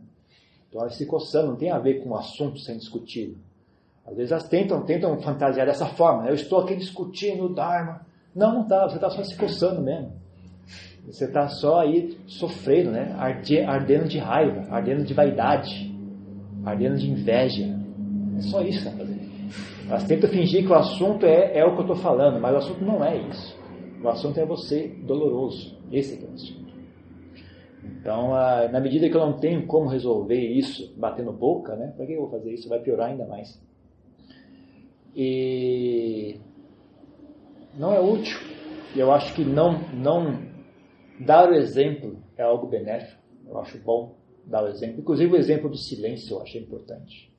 Estão ali se coçando, não tem a ver com o assunto sendo discutido. Às vezes elas tentam, tentam fantasiar dessa forma. Né? Eu estou aqui discutindo o Dharma. Não, não está. Você está só se coçando mesmo. Você está só aí sofrendo, né? ardendo de raiva, ardendo de vaidade, ardendo de inveja. É só isso que está fazendo. Elas tentam fingir que o assunto é, é o que eu estou falando, mas o assunto não é isso. O assunto é você doloroso. Esse é o assunto. Então, na medida que eu não tenho como resolver isso batendo boca, né? Para que eu vou fazer isso? Vai piorar ainda mais. E não é útil. E eu acho que não, não dar o exemplo é algo benéfico. Eu acho bom dar o exemplo. Inclusive o exemplo do silêncio eu achei importante.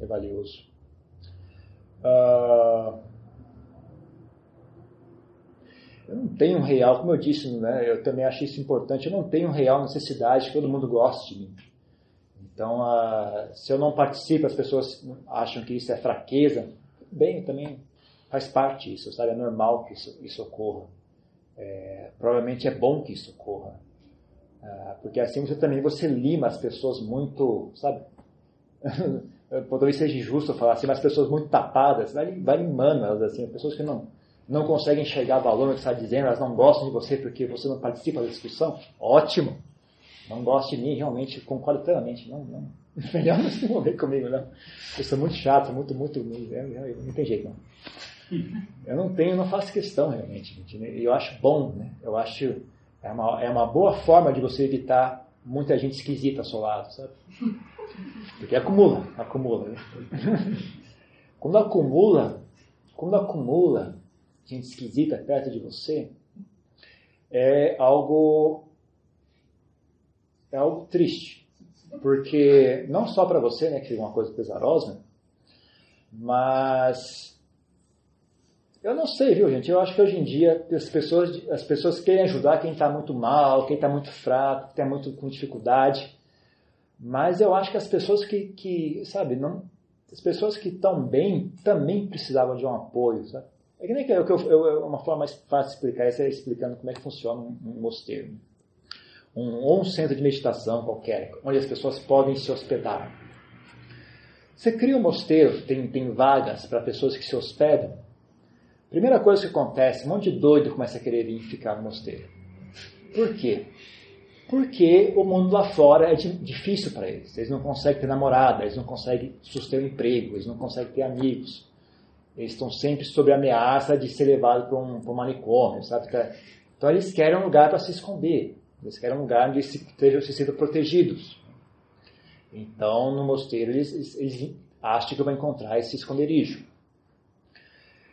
É valioso. Uh, eu não tenho real, como eu disse, né, eu também achei isso importante, eu não tenho real necessidade que todo mundo goste de mim. Então, uh, se eu não participo, as pessoas acham que isso é fraqueza bem, também faz parte isso, sabe? É normal que isso, isso ocorra. É, provavelmente é bom que isso ocorra. Ah, porque assim você também você lima as pessoas muito, sabe? Talvez seja injusto falar assim, mas as pessoas muito tapadas, vai, vai limando elas assim, pessoas que não, não conseguem enxergar valor no que está dizendo, elas não gostam de você porque você não participa da discussão, ótimo. Não gosta de mim, realmente concordo plenamente. Não, não, Melhor não se envolver comigo, não. Eu sou muito chato, muito, muito. Não tem jeito, não. Eu não tenho, não faço questão realmente. Né? Eu acho bom, né? Eu acho. É uma, é uma boa forma de você evitar muita gente esquisita ao seu lado, sabe? Porque acumula, acumula. Né? Quando acumula, quando acumula gente esquisita perto de você, é algo é algo triste, porque não só para você, né, que é uma coisa pesarosa, mas eu não sei, viu, gente? Eu acho que hoje em dia as pessoas, as pessoas querem ajudar quem está muito mal, quem está muito fraco, quem está muito com dificuldade. Mas eu acho que as pessoas que, que sabe, não, as pessoas que estão bem também precisavam de um apoio, sabe? É que nem que eu, eu, uma forma mais fácil de explicar isso é explicando como é que funciona um, um mosteiro. Um, ou um centro de meditação qualquer, onde as pessoas podem se hospedar. Você cria um mosteiro, tem, tem vagas para pessoas que se hospedam. Primeira coisa que acontece, um monte de doido começa a querer vir ficar no mosteiro. Por quê? Porque o mundo lá fora é difícil para eles. Eles não conseguem ter namorada, eles não conseguem suster um emprego, eles não conseguem ter amigos. Eles estão sempre sob a ameaça de ser levados para um, um manicômio, sabe? Então eles querem um lugar para se esconder. Eles querem um lugar onde estejam se sendo protegidos. Então, no mosteiro, eles, eles, acham que vão encontrar esse esconderijo.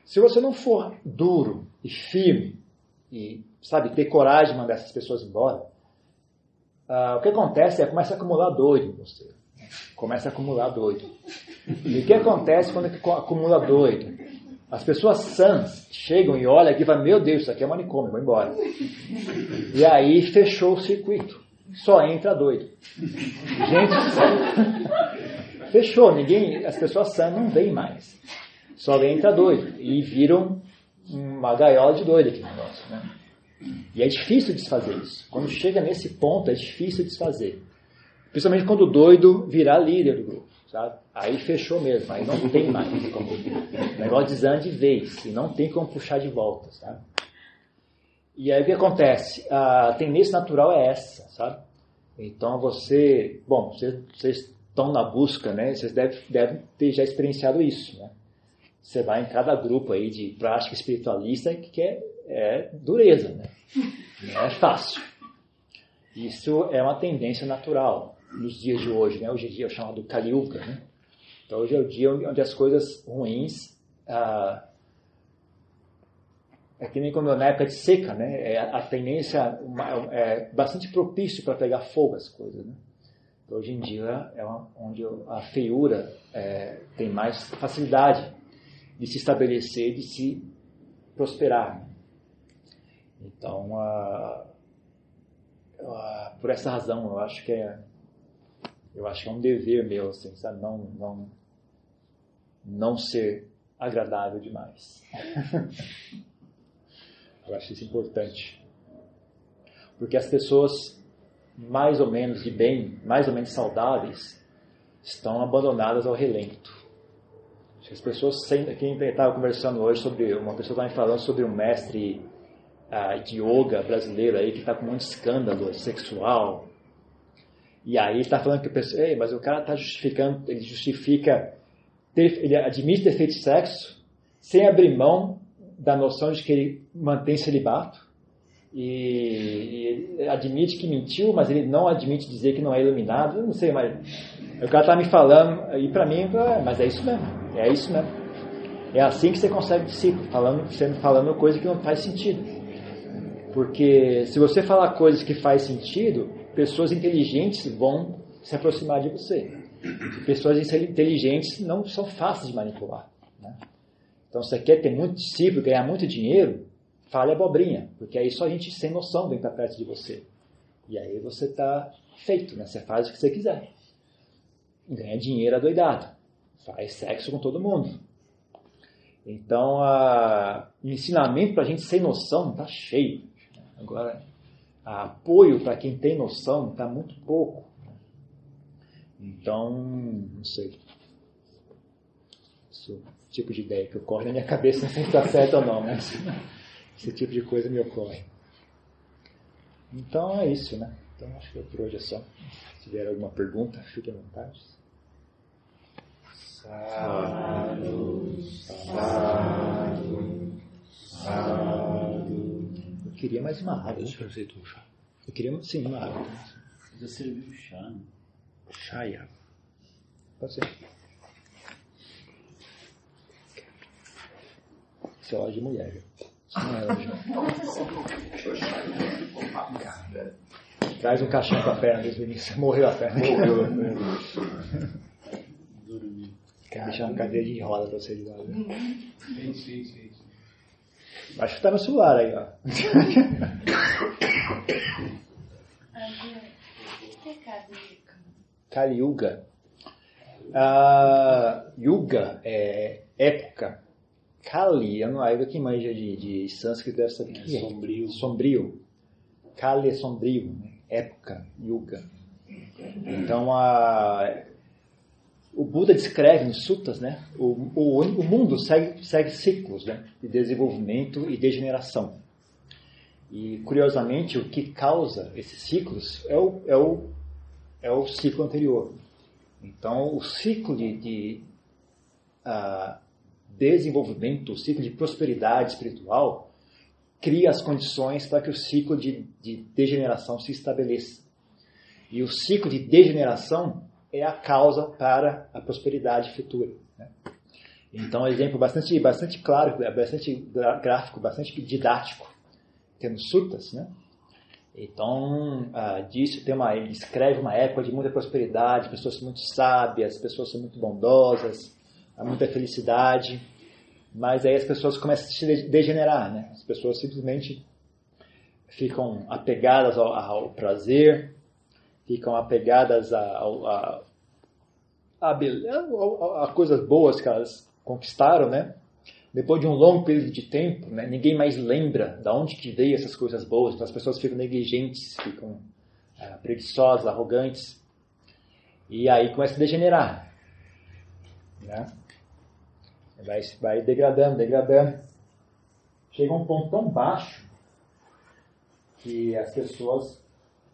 Se você não for duro e firme e, sabe, ter coragem de mandar essas pessoas embora, uh, o que acontece é começa a acumular doido no mosteiro. Começa a acumular doido. E o que acontece quando acumula doido? As pessoas sãs chegam e olham aqui e falam, meu Deus, isso aqui é manicômio, vou embora. E aí fechou o circuito. Só entra doido. Gente, fechou, ninguém, as pessoas sãs não vêm mais. Só entra doido. E viram uma gaiola de doido aqui no negócio. Né? E é difícil desfazer isso. Quando chega nesse ponto, é difícil desfazer. Principalmente quando o doido virar líder do grupo. Sabe? Aí fechou mesmo, aí não tem mais como. O negócio desanda de vez, e não tem como puxar de volta. Sabe? E aí o que acontece? A tendência natural é essa, sabe? Então você, bom, vocês, vocês estão na busca, né? Vocês devem, devem ter já experienciado isso, né? Você vai em cada grupo aí de prática espiritualista que é, é dureza, né? Não é fácil. Isso é uma tendência natural nos dias de hoje, né? Hoje em dia é o chamado Kali né? Então hoje é o dia onde as coisas ruins ah, é que nem quando na época de seca, né? É a tendência é bastante propício para pegar fogo as coisas, né? Então, hoje em dia é uma, onde a feiura é, tem mais facilidade de se estabelecer, de se prosperar. Então, por essa razão, eu acho que é eu acho que é um dever meu, assim, sabe? Não, não, não ser agradável demais. eu acho isso importante. Porque as pessoas mais ou menos de bem, mais ou menos saudáveis, estão abandonadas ao relento. As pessoas, quem estava conversando hoje sobre, uma pessoa estava me falando sobre um mestre uh, de yoga brasileiro aí que está com muito escândalo sexual, e aí está falando que o pessoal, Ei, mas o cara está justificando, ele justifica, ter, ele admite ter feito sexo sem abrir mão da noção de que ele mantém celibato e, e admite que mentiu, mas ele não admite dizer que não é iluminado. Eu não sei, mas o cara está me falando e para mim, é, mas é isso mesmo, é isso mesmo. É assim que você consegue discípulo, falando, falando coisa que não faz sentido. Porque se você falar coisas que faz sentido, pessoas inteligentes vão se aproximar de você. Pessoas inteligentes não são fáceis de manipular. Né? Então, se você quer ter muito discípulo, ganhar muito dinheiro, fale abobrinha, porque aí só a gente sem noção vem para perto de você. E aí você está feito, né? você faz o que você quiser. Ganha dinheiro adoidado. Faz sexo com todo mundo. Então, a, o ensinamento para a gente sem noção está cheio. Agora, apoio para quem tem noção está muito pouco. Então, não sei. Esse tipo de ideia que ocorre na minha cabeça, não sei se está certo ou não, mas esse tipo de coisa me ocorre. Então é isso, né? Então acho que por hoje é só. Se tiver alguma pergunta, fique à vontade. Sado, sado, sado queria mais uma água. Eu aceitar um chá. Eu queria, sim, uma água. Já serviu chá, né? Chá e água. Pode ser. Isso é hora de mulher. viu? Isso não é hoje. Traz um caixão com a perna dos Vinícius. Morreu a perna. Morreu a perna. Quer deixar uma cadeira de roda pra vocês lá. né? Sim, sim, sim. Acho que tá no celular aí, ó. O que é Kaliyuga? Kali Yuga. Ah, yuga é época. Kali, eu não aí quem manja de, de sânscrito deve saber o que é. sombrio. Sombrio. Kali é sombrio, né? época, Yuga. Então, a, o Buda descreve nos suttas, né? O, o, o mundo segue, segue ciclos né? de desenvolvimento e degeneração. E, curiosamente, o que causa esses ciclos é o, é o, é o ciclo anterior. Então, o ciclo de, de ah, desenvolvimento, o ciclo de prosperidade espiritual, cria as condições para que o ciclo de, de degeneração se estabeleça. E o ciclo de degeneração é a causa para a prosperidade futura. né? Então, um exemplo bastante, bastante claro, bastante gráfico, bastante didático, temos sutas, né? Então, ah, disso tem uma, ele descreve uma época de muita prosperidade, pessoas muito sábias, pessoas muito bondosas, há muita felicidade, mas aí as pessoas começam a se de- degenerar, né? As pessoas simplesmente ficam apegadas ao, ao prazer, ficam apegadas a, ao- a, a, bele- a- a coisas boas que elas conquistaram, né? Depois de um longo período de tempo, né, ninguém mais lembra de onde que veio essas coisas boas, então as pessoas ficam negligentes, ficam ah, preguiçosas, arrogantes, e aí começa a degenerar. Né? Vai, vai degradando, degradando. Chega um ponto tão baixo que as pessoas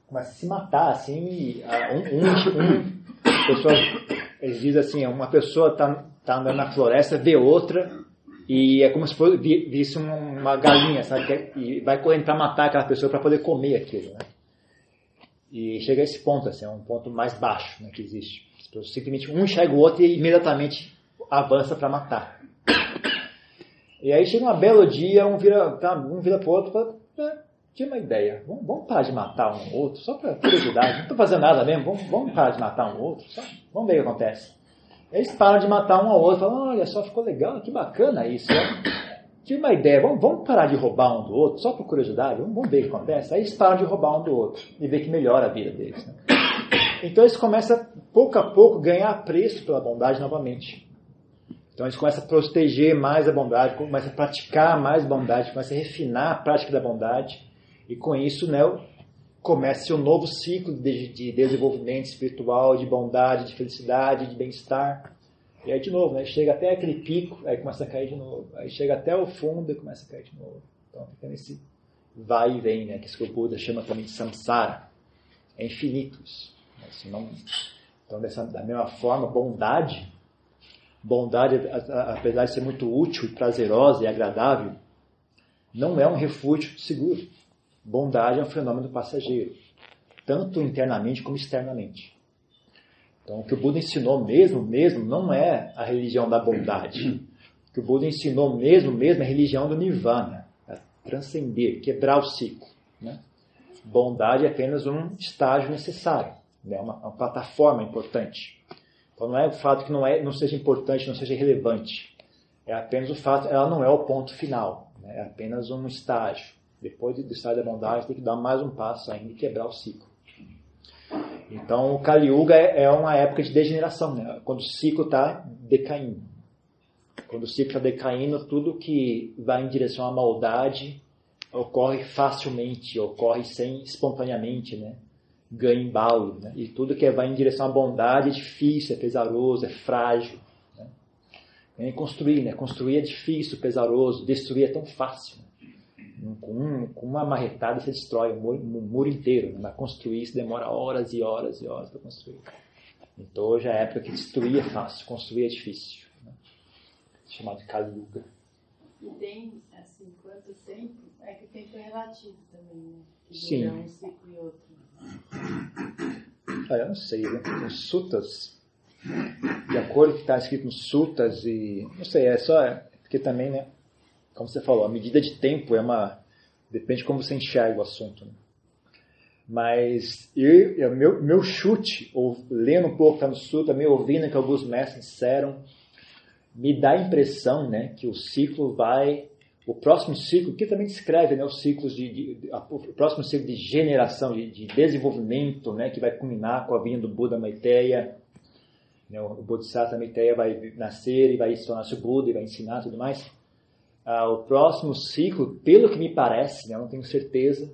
começam a se matar, assim, ah, um, um, um pessoas, eles dizem assim, uma pessoa está tá andando na floresta, vê outra, e é como se fosse, vi- visse um- uma galinha, sabe? é- E vai correndo para matar aquela pessoa para poder comer aquilo, né? E chega a esse ponto, assim, é um ponto mais baixo né, que existe. Simplesmente um enxerga o outro e imediatamente avança para matar. E aí chega um belo dia, um vira, tá, um vira pro outro e fala, "É, tinha uma ideia, vamos, vamos parar de matar um outro, só para curiosidade, não estou fazendo nada mesmo, vamos, vamos parar de matar um outro, só, vamos ver o que acontece. Eles param de matar um ao outro, falam, olha só, ficou legal, que bacana isso. né? Tive uma ideia, vamos, vamos parar de roubar um do outro, só por curiosidade, vamos, vamos ver o que acontece. Aí eles param de roubar um do outro e ver que melhora a vida deles. né? Então eles começam, pouco a pouco, ganhar apreço pela bondade novamente. Então eles começam a proteger mais a bondade, começam a praticar mais bondade, começam a refinar a prática da bondade. E com isso, né, começa um novo ciclo de, de desenvolvimento espiritual, de bondade, de felicidade, de bem-estar. E aí de novo, né, chega até aquele pico, aí começa a cair de novo. Aí chega até o fundo e começa a cair de novo. Então fica nesse vai e vem, né, que isso que o Buda chama também de samsara. É infinito isso. não- Então, dessa, da mesma forma, bondade, bondade, apesar de ser muito útil, prazerosa e agradável, não é um refúgio seguro. Bondade é um fenômeno passageiro, tanto internamente como externamente. Então, o que o Buda ensinou mesmo, mesmo, não é a religião da bondade. O que o Buda ensinou mesmo, mesmo, é a religião do Nirvana, é transcender, quebrar o ciclo. Né? Bondade é apenas um estágio necessário, né? uma, uma plataforma importante. Então, não é o fato que não, é, não seja importante, não seja relevante. É apenas o fato, ela não é o ponto final, né? é apenas um estágio. Depois do estágio da bondade, tem que dar mais um passo ainda e quebrar o ciclo. Então, o Kali Yuga é é uma época de degeneração, né? quando o ciclo está decaindo. Quando o ciclo está decaindo, tudo que vai em direção à maldade ocorre facilmente, ocorre sem espontaneamente, né? ganha embalo. Né? E tudo que vai em direção à bondade é difícil, é pesaroso, é frágil. Né? Nem construir, né? construir é difícil, pesaroso, destruir é tão fácil. né? Com, um- com uma marretada você destrói o muro, o muro inteiro, né? mas construir isso demora horas e horas e horas para construir. Então hoje é a época que destruir é fácil, construir é difícil. Né? Chamado Yuga. E tem, assim, quanto tempo? É que o tempo é relativo também, né? Que Sim. um ciclo e outro. Eu não sei, né? Os sutas, de acordo com o que está escrito nos sutas e. Não sei, é só. Porque também, né? Como você falou, a medida de tempo é uma. Depende de como você enxerga o assunto. Né? Mas eu, eu, meu, meu chute, ou, lendo um pouco no Sul, também ouvindo que alguns mestres disseram, me dá a impressão né, que o ciclo vai. O próximo ciclo, que também descreve né, os ciclos de, de, de o próximo ciclo de generação, de, de, desenvolvimento, né, que vai culminar com a vinda do Buda Maitreya. Né, o Bodhisattva Maitreya vai nascer e vai se tornar-se o Buda e vai ensinar tudo mais. Ah, o próximo ciclo, pelo que me parece, né, não tenho certeza,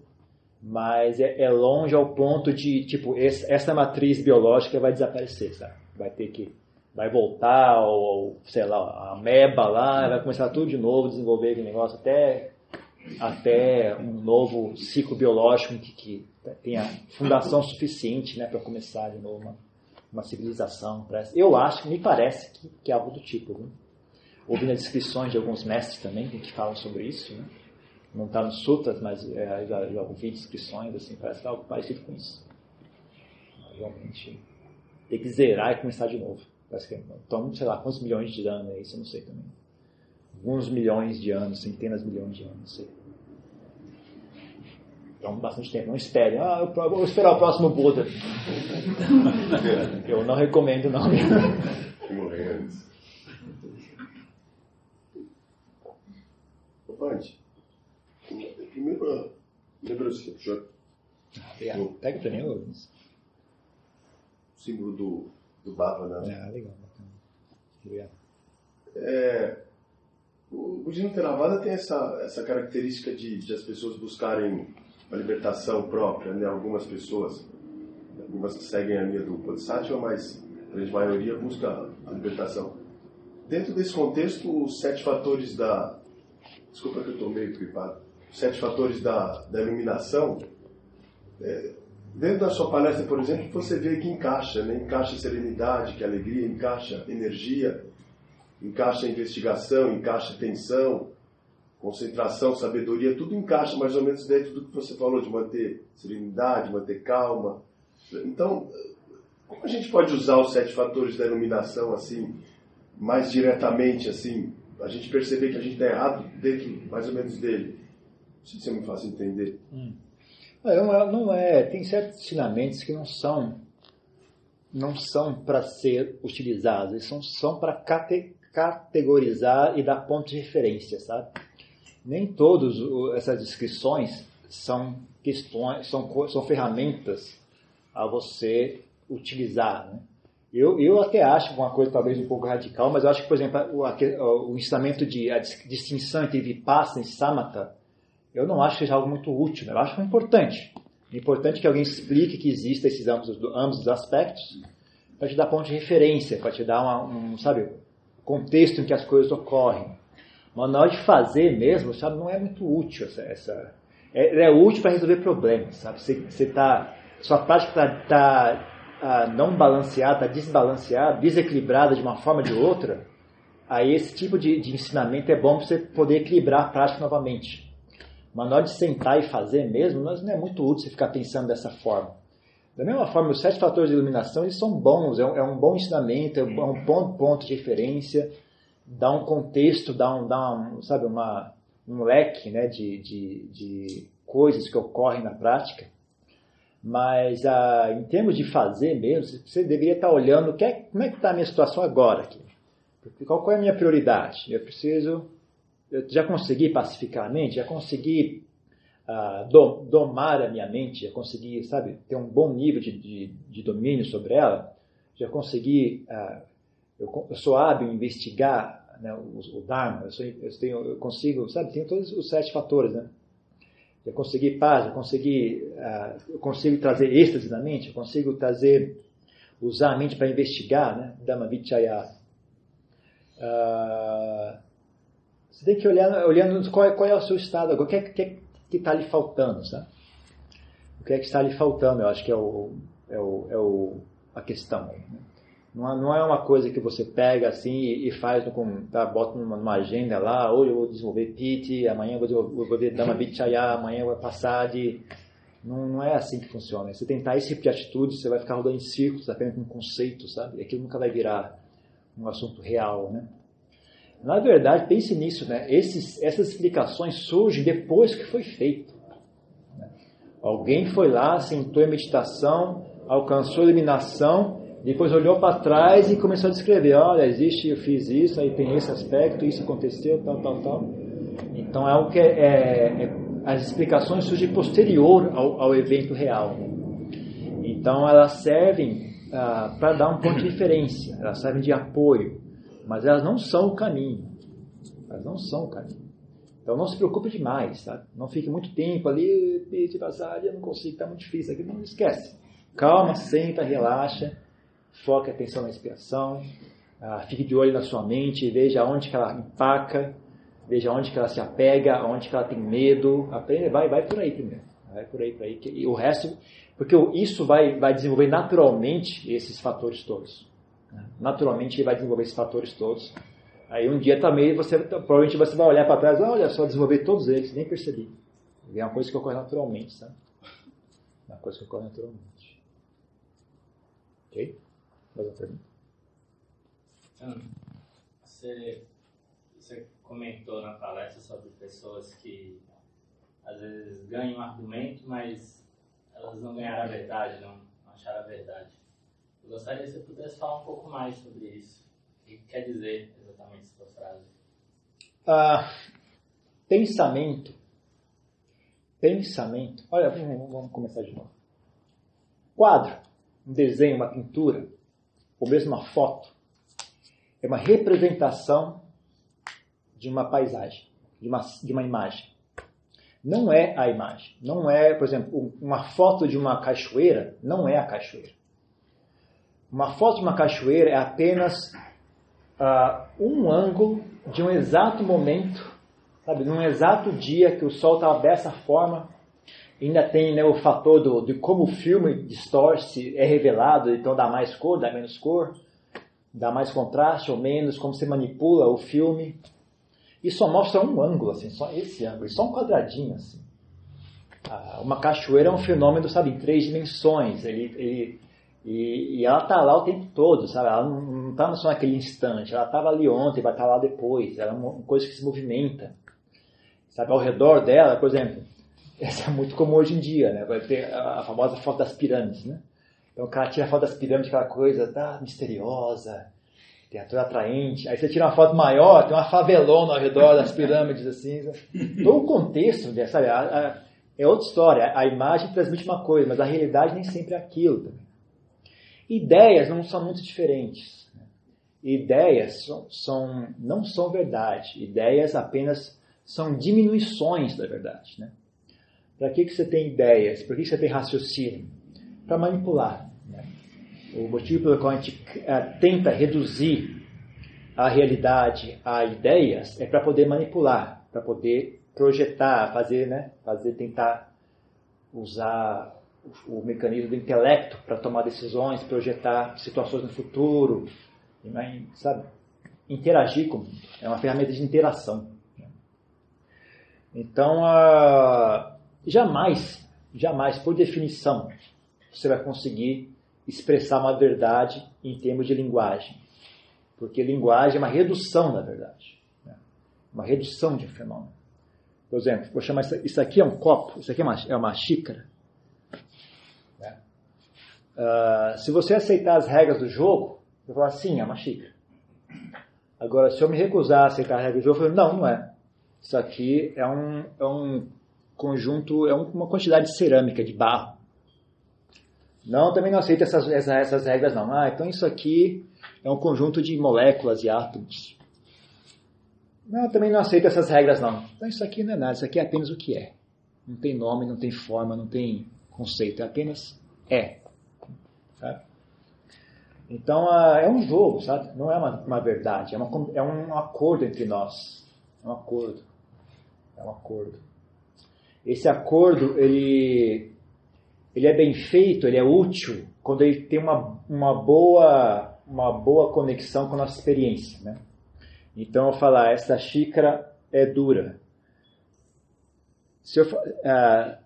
mas é, é, longe ao ponto de, tipo, esse, essa matriz biológica vai desaparecer, sabe? Vai ter que, vai voltar, ou, sei lá, a ameba lá, vai começar tudo de novo, desenvolver aquele negócio até, até um novo ciclo biológico que, que tenha fundação suficiente, né, para começar de novo uma, uma civilização. Eu acho, me parece que, que é algo do tipo, viu? Ouvindo as descrições de alguns mestres também que falam sobre isso, né? não está nos sutras, mas é, já, já ouvi descrições, assim, parece que é algo parecido com isso. Realmente, tem que zerar e começar de novo. Parece que toma, sei lá, quantos milhões de anos é isso, eu não sei também. Alguns milhões de anos, centenas de milhões de anos, não sei. Então, bastante tempo. Não espere. Ah, eu vou esperar o próximo Buda. eu não recomendo, não. Morrer antes. Pode. Primeiro, lembrança, já. Obrigado. Do, Pega pra mim, Luiz. Símbolo do, do Baba, né? Ah, legal. Obrigado. É, o budismo Theravada tem essa, essa característica de, de as pessoas buscarem a libertação própria, né? Algumas pessoas, algumas que seguem a linha do Bodhisattva, mas a grande maioria busca a libertação. Dentro desse contexto, os sete fatores da, Desculpa que eu estou meio gripado. Sete fatores da, da iluminação. É, dentro da sua palestra, por exemplo, você vê que encaixa, né? encaixa serenidade, que alegria, encaixa energia, encaixa investigação, encaixa tensão, concentração, sabedoria, tudo encaixa mais ou menos dentro do que você falou de manter serenidade, manter calma. Então, como a gente pode usar os sete fatores da iluminação assim, mais diretamente assim, a gente perceber que a gente está errado dentro mais ou menos dele. Não sei se é muito fácil entender. Hum. Não, é, não é. Tem certos ensinamentos que não são não são para ser utilizados, eles são, são para cate, categorizar e dar pontos de referência, sabe? Nem todas essas descrições são questões, são, são ferramentas a você utilizar, né? Eu, eu até acho uma coisa talvez um pouco radical, mas eu acho que, por exemplo, o, o ensinamento de a distinção entre Vipassana e Samatha, eu não acho que seja algo muito útil, né? eu acho que é importante. É importante que alguém explique que existem esses ambos, ambos os aspectos para te dar ponto de referência, para te dar uma, um, sabe, contexto em que as coisas ocorrem. Mas na hora de fazer mesmo, sabe, não é muito útil essa... essa é, é útil para resolver problemas, sabe? Você, você tá, sua prática está tá ah, não balanceada, desbalanceada, desequilibrada de uma forma ou de outra, aí esse tipo de, de ensinamento é bom para você poder equilibrar a prática novamente. Mas na hora de sentar e fazer mesmo, não é muito útil você ficar pensando dessa forma. Da mesma forma, os sete fatores de iluminação eles são bons, é um, é um bom ensinamento, é um bom ponto de referência, dá um contexto, dá um, dá um sabe, uma, um leque né, de, de, de coisas que ocorrem na prática. Mas ah, em termos de fazer mesmo, você deveria estar olhando que é, como é que está a minha situação agora aqui. Qual, qual é a minha prioridade? Eu preciso. Eu já consegui pacificar a mente, já consegui ah, do, domar a minha mente, já consegui, sabe, ter um bom nível de, de, de domínio sobre ela, já consegui. Ah, eu, eu, sou hábil em investigar né, o, o Dharma, eu, sou, eu, tenho, eu consigo, sabe, tem todos os sete fatores, né? Eu consegui paz, eu consegui, uh, eu consigo trazer êxtase na mente, eu consigo trazer, usar a mente para investigar, né? Dhamma Vichaya. Uh, você tem que olhar, olhando qual é, qual é o seu estado agora, o que é que está lhe faltando, sabe? O que é que está lhe faltando, eu acho que é, o, é, o, é o, a questão. Né? Não é uma coisa que você pega assim e faz, no, tá, bota numa, agenda lá, hoje eu vou desenvolver PIT, amanhã eu vou desenvolver Dhamma Vichaya, amanhã eu vou passar de... Não, não é assim que funciona. Você tentar esse tipo de atitude, você vai ficar rodando em círculos apenas com um conceito, sabe? E aquilo nunca vai virar um assunto real, né? Na verdade, pense nisso, né? Esses, essas explicações surgem depois que foi feito. né? Alguém foi lá, sentou em meditação, alcançou a iluminação, depois olhou para trás e começou a descrever: olha, existe, eu fiz isso, aí tem esse aspecto, isso aconteceu, tal, tal, tal. Então é algo que é, é, é as explicações surgem posterior ao, ao evento real. Então elas servem ah, para dar um ponto de referência, elas servem de apoio, mas elas não são o caminho. Elas não são o caminho. Então não se preocupe demais, tá? Não fique muito tempo ali, de passagem, eu não consigo, está muito difícil aqui. Não esquece. Calma, senta, relaxa, foque a atenção na expiação, ah, fique de olho na sua mente, veja onde que ela empaca, veja onde que ela se apega, onde que ela tem medo, aprenda, vai, vai por aí primeiro, vai por aí, por aí, e o resto, porque isso vai, vai desenvolver naturalmente esses fatores todos, né? naturalmente ele vai desenvolver esses fatores todos, aí um dia também você, provavelmente você vai olhar para trás, olha só, desenvolver todos eles, nem percebi, é uma coisa que ocorre naturalmente, sabe? Uma coisa que ocorre naturalmente. Ok? Mais uma pergunta? Então, você, você comentou na palestra sobre pessoas que às vezes ganham um argumento, mas elas não ganharam a verdade, não, não acharam a verdade. Eu gostaria que você pudesse falar um pouco mais sobre isso. O que quer dizer exatamente essa frase? Ah, pensamento. Pensamento. Olha, vamos, vamos começar de novo. Quadro, um desenho, uma pintura, ou mesmo uma foto, é uma representação de uma paisagem, de uma, de uma imagem. Não é a imagem. Não é, por exemplo, uma foto de uma cachoeira não é a cachoeira. Uma foto de uma cachoeira é apenas uh, um ângulo de um exato momento, sabe, num exato dia que o sol estava dessa forma. Ainda tem né, o fator do, de como o filme distorce, é revelado, então dá mais cor, dá menos cor, dá mais contraste ou menos, como você manipula o filme. E só mostra um ângulo, assim, só esse ângulo, só um quadradinho, assim. Ah, uma cachoeira é um fenômeno, sabe, em três dimensões. Ele, ele, e, e ela está lá o tempo todo, sabe? Ela não está só naquele instante. Ela estava ali ontem, vai estar tá lá depois. Ela é uma coisa que se movimenta. Sabe, ao redor dela, por exemplo, essa é muito comum hoje em dia, né? Vai ter a famosa foto das pirâmides, né? Então o cara tira a foto das pirâmides, aquela coisa tá, misteriosa, tem ator atraente. Aí você tira uma foto maior, tem uma favelona ao redor das pirâmides, assim. Todo o contexto, né, sabe? A, a, é outra história. A imagem transmite uma coisa, mas a realidade nem sempre é aquilo também. Ideias não são muito diferentes. Né? Ideias são, são, não são verdade. Ideias apenas são diminuições da verdade. Né? Para que, que você tem ideias? Para que, que você tem raciocínio? Para manipular. Né? O motivo pelo qual a gente uh, tenta reduzir a realidade a ideias é para poder manipular, para poder projetar, fazer, né? fazer, tentar usar o, mecanismo do intelecto para tomar decisões, projetar situações no futuro, sabe? Interagir com. É uma ferramenta de interação. Né? Então, uh, jamais, jamais, por definição, você vai conseguir expressar uma verdade em termos de linguagem. Porque linguagem é uma redução da verdade. Né? Uma redução de um fenômeno. Por exemplo, vou chamar isso, aqui é um copo, isso aqui é uma, é uma xícara. Né? Uh, se você aceitar as regras do jogo, eu vou falar, sim, é uma xícara. Agora, se eu me recusar a aceitar as regras do jogo, eu falo, não, não é. Isso aqui é um, é um conjunto, é uma quantidade de cerâmica, de barro. Não, também não aceito essas, essas, essas regras, não. Ah, então isso aqui é um conjunto de moléculas e átomos. Não, também não aceito essas regras, não. Então isso aqui não é nada, isso aqui é apenas o que é. Não tem nome, não tem forma, não tem conceito, é apenas é. Sabe? Então é um jogo, sabe? Não é uma, uma verdade, é, uma, é um acordo entre nós. É um acordo. É um acordo. Esse acordo, ele ele é bem feito, ele é útil quando ele tem uma, uma, boa, uma boa conexão com a nossa experiência. Né? Então, eu falar, essa xícara é dura. Se eu, uh,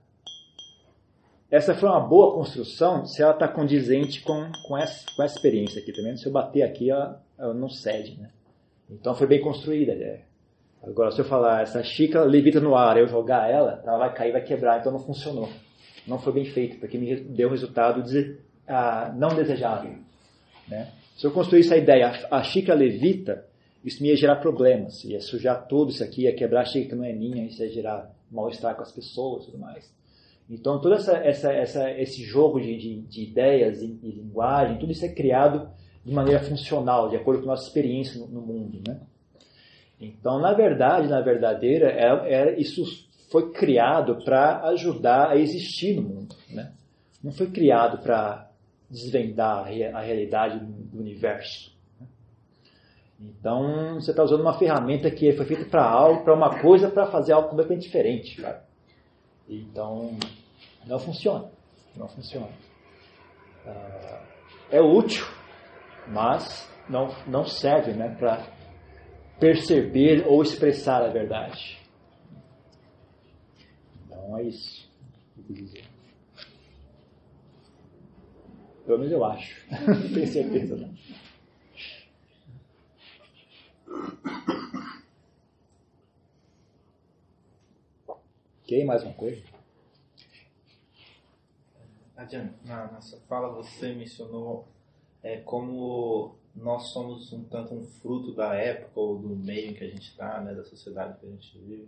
essa foi uma boa construção se ela está condizente com, com, essa, com essa experiência aqui também. Se eu bater aqui, ela, ela não cede. Né? Então foi bem construída a. Agora, se eu falar essa xícara levita no ar, eu jogar ela, ela vai cair, vai quebrar, então não funcionou. Não foi bem feito, porque me deu um resultado ah, não desejável. Né? Se eu construísse a ideia, a xícara levita, isso me ia gerar problemas, ia sujar tudo isso aqui, ia quebrar a xícara que não é minha, isso ia gerar mal-estar com as pessoas e tudo mais. Então, todo essa, essa, essa, esse jogo de, de, de ideias e, e, linguagem, tudo isso é criado de maneira funcional, de acordo com a nossa experiência no, no mundo. Né? Então, na verdade, na verdadeira, é, é, isso foi criado para ajudar a existir no mundo. Né? Não foi criado para desvendar a realidade do universo. Né? Então, você está usando uma ferramenta que foi feita para algo, para uma coisa, para fazer algo completamente diferente. Cara. Então, não funciona. Não funciona. Uh, é útil, mas não, não serve né, para perceber ou expressar a verdade. Então é isso que eu dizer. Pelo menos eu acho. não tenho certeza não. Ok, mais uma coisa? Adiante, na, na sua fala você mencionou é, como nós somos um tanto um fruto da época ou do meio em que a gente está, né, da sociedade que a gente vive.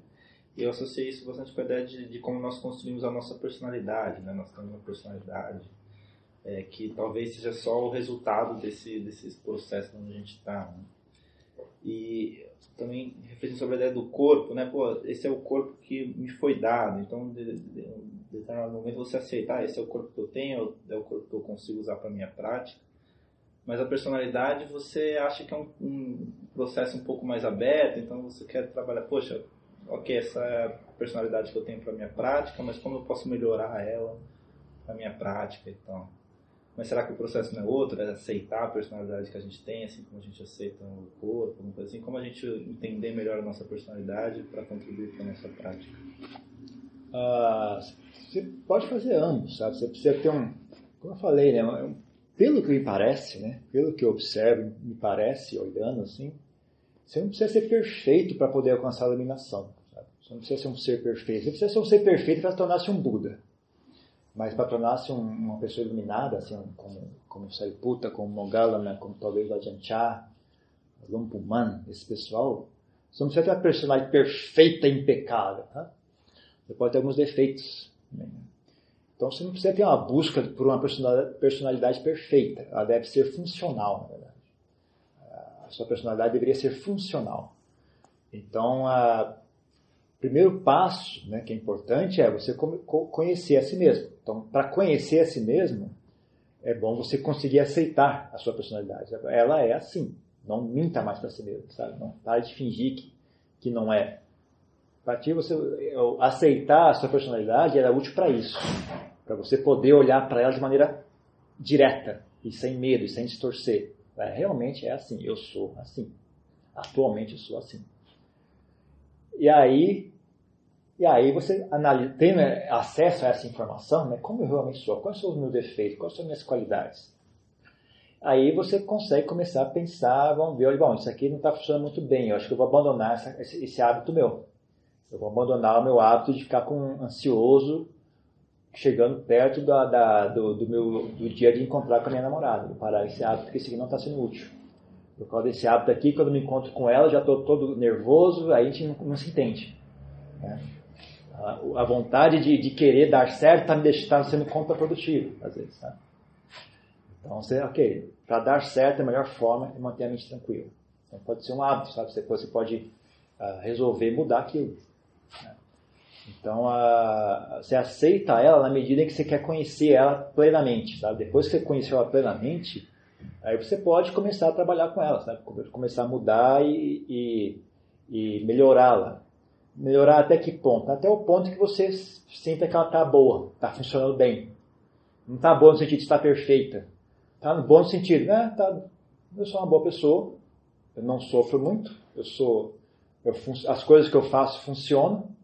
E eu associei isso bastante com a ideia de, de como nós construímos a nossa personalidade, né? Nós temos uma personalidade é, que talvez seja só o resultado desse, desses processos onde a gente está. Né? E também refletindo sobre a ideia do corpo, né? Pô, esse é o corpo que me foi dado. Então, de, de, de determinado momento você aceitar, ah, esse é o corpo que eu tenho, é o corpo que eu consigo usar para minha prática. Mas a personalidade você acha que é um, um, processo um pouco mais aberto, então você quer trabalhar, poxa, ok, essa é a personalidade que eu tenho para minha prática, mas como eu posso melhorar ela para minha prática então? Mas será que o processo não é outro? É aceitar a personalidade que a gente tem, assim como a gente aceita o corpo, assim, como a gente entender melhor a nossa personalidade para contribuir para a nossa prática? Ah, você pode fazer ambos, sabe? Você precisa ter um, como eu falei, né, um pelo que me parece, né, pelo que eu observo, me parece, olhando assim, você não precisa ser perfeito para poder alcançar a iluminação. Sabe? Você não precisa ser um ser perfeito. Você precisa ser um ser perfeito para tornar-se um Buda. Mas para tornar-se um, uma pessoa iluminada, assim, como, como Sariputta, como Mogalana, como talvez Ajahn Chah, Lumpuman, esse pessoal, você não precisa ter uma personalidade perfeita impecável. Tá? Você pode ter alguns defeitos. Né? Então você não precisa ter uma busca por uma personalidade perfeita. Ela deve ser funcional, na verdade. A sua personalidade deveria ser funcional. Então, o primeiro passo né, que é importante é você conhecer a si mesmo. Então, para conhecer a si mesmo, é bom você conseguir aceitar a sua personalidade. Ela é assim. Não minta mais para si mesmo, sabe? Não pare de fingir que, que não é. Partir você aceitar a sua personalidade, ela é útil para isso para você poder olhar para ela de maneira direta e sem medo e sem distorcer. É, realmente é assim, eu sou assim. Atualmente eu sou assim. E aí, e aí você analisa, tem né, acesso a essa informação, né? Como eu realmente sou? Quais são os meus defeitos? Quais são as minhas qualidades? Aí você consegue começar a pensar, vamos ver, bom, isso aqui não está funcionando muito bem, eu acho que eu vou abandonar essa, esse, esse hábito meu. Eu vou abandonar o meu hábito de ficar com ansioso chegando perto da, da, do, do, meu do dia de encontrar com a minha namorada, vou parar esse hábito, porque esse aqui não está sendo útil. Por causa desse hábito aqui, quando me encontro com ela, já estou todo nervoso, aí a gente não, não se entende. Né? A, a, vontade de, de, querer dar certo está me deixando, tá sendo contraprodutivo, às vezes. Tá? Então, você, ok, para dar certo, a melhor forma é manter a mente tranquila. Então, pode ser um hábito, sabe? Você, você pode uh, resolver mudar aquilo. Então, a, você aceita ela na medida em que você quer conhecer ela plenamente, sabe? Depois que você conheceu ela plenamente, aí você pode começar a trabalhar com ela, sabe? Começar a mudar e, e, e melhorá-la. Melhorar até que ponto? Até o ponto que você sinta que ela está boa, está funcionando bem. Não está boa no sentido de estar perfeita. Está no bom sentido. né? tá, eu sou uma boa pessoa, eu não sofro muito, eu sou, eu, as coisas que eu faço funcionam,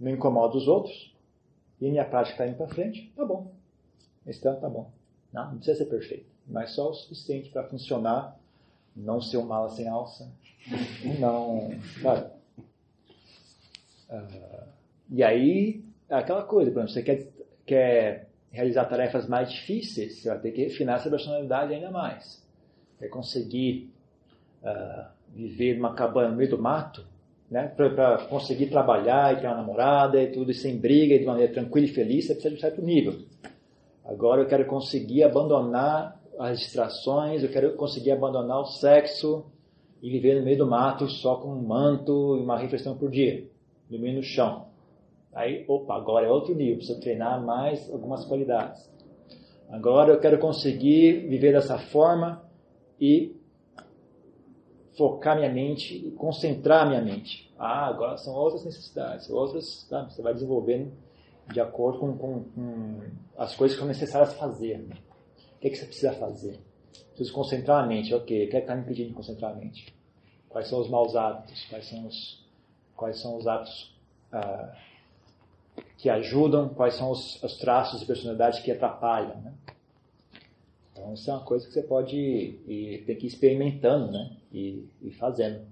não incomoda os outros, e minha prática está indo para frente, tá bom. Esse tanto tá bom. Não, não precisa ser perfeito, mas só o suficiente para funcionar não ser um mala sem alça, não, sabe? Ah, e aí, é aquela coisa, por exemplo, você quer, quer realizar tarefas mais difíceis, você vai ter que refinar essa personalidade ainda mais. Quer conseguir ah, viver numa cabana no meio do mato, né, para conseguir trabalhar e ter uma namorada e tudo, e sem briga, e de maneira tranquila e feliz, você precisa de um certo nível. Agora eu quero conseguir abandonar as distrações, eu quero conseguir abandonar o sexo e viver no meio do mato só com um manto e uma refeição por dia, dormir no chão. Aí, opa, agora é outro nível, preciso treinar mais algumas qualidades. Agora eu quero conseguir viver dessa forma e focar minha mente e concentrar minha mente. Ah, agora são outras necessidades, outras, tá? você vai desenvolvendo de acordo com, com, com, as coisas que são necessárias fazer. Né? O que, é que você precisa fazer? Preciso concentrar a mente, ok. O que é está me impedindo de concentrar a mente? Quais são os maus hábitos? Quais são os, quais são os hábitos ah, que ajudam? Quais são os, os, traços de personalidade que atrapalham? Né? Então, isso é uma coisa que você pode ir, ter que ir experimentando né? e, e fazendo.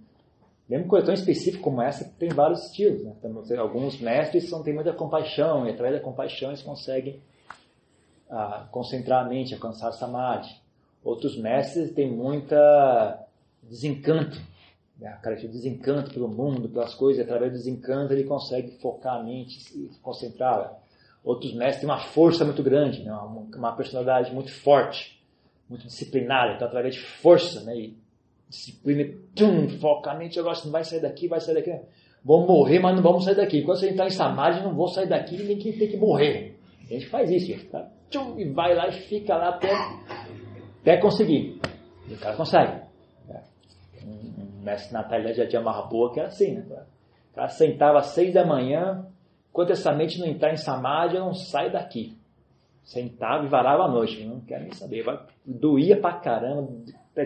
Mesmo coisa tão específica como essa, tem vários estilos. Né? Então, alguns mestres são, têm muita compaixão, e através da compaixão eles conseguem ah, concentrar a mente, alcançar samadhi. Outros mestres têm muita desencanto, né? cara de desencanto pelo mundo, pelas coisas, e através do desencanto ele consegue focar a mente e concentrar. Outros mestres têm uma força muito grande, né? uma, uma personalidade muito forte muito disciplinada, então através de força, né? E disciplina, tum, foca a mente, agora não vai sair daqui, vai sair daqui. Vamos morrer, mas não vamos sair daqui. Enquanto você entrar em samadhi, não vou sair daqui, ninguém tem que morrer. A gente faz isso, tá? Tchum, e vai lá e fica lá até, até conseguir. E o cara consegue. É. Um, mestre Natália já tinha uma boa que era assim, né? O cara sentava às seis da manhã, enquanto essa mente não entrar em samadhi, eu não saio daqui. Sentava e varava a noite, não quero nem saber. Doía pra caramba.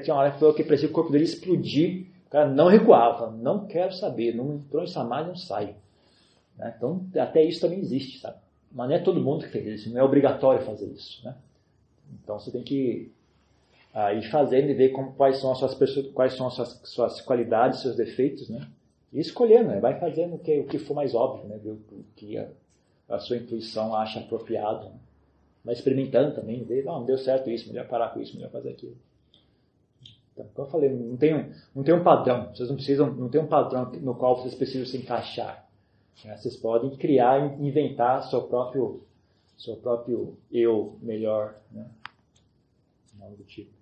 Tinha uma hora que falou que parecia o corpo dele explodir. O cara não recuava, não quero saber, não entrou em samadhi, não sai. Né? Então, até isso também existe, sabe? Mas não é todo mundo que fez isso, não é obrigatório fazer isso. Né? Então, você tem que ah, ir fazendo e ver como, quais são as suas, quais são as suas, suas qualidades, seus defeitos, né? E escolhendo, né? vai fazendo o que, o que for mais óbvio, né? Ver o, o que a, a, sua intuição acha apropriado. Né? Vai experimentando também, ver, não, não deu certo isso, melhor parar com isso, melhor fazer aquilo. Então, como eu falei, não tem, um, não tem um padrão, vocês não precisam, não tem um padrão no qual vocês precisam se encaixar. Né? Vocês podem criar, inventar seu próprio, seu próprio eu melhor, né? Algo do tipo.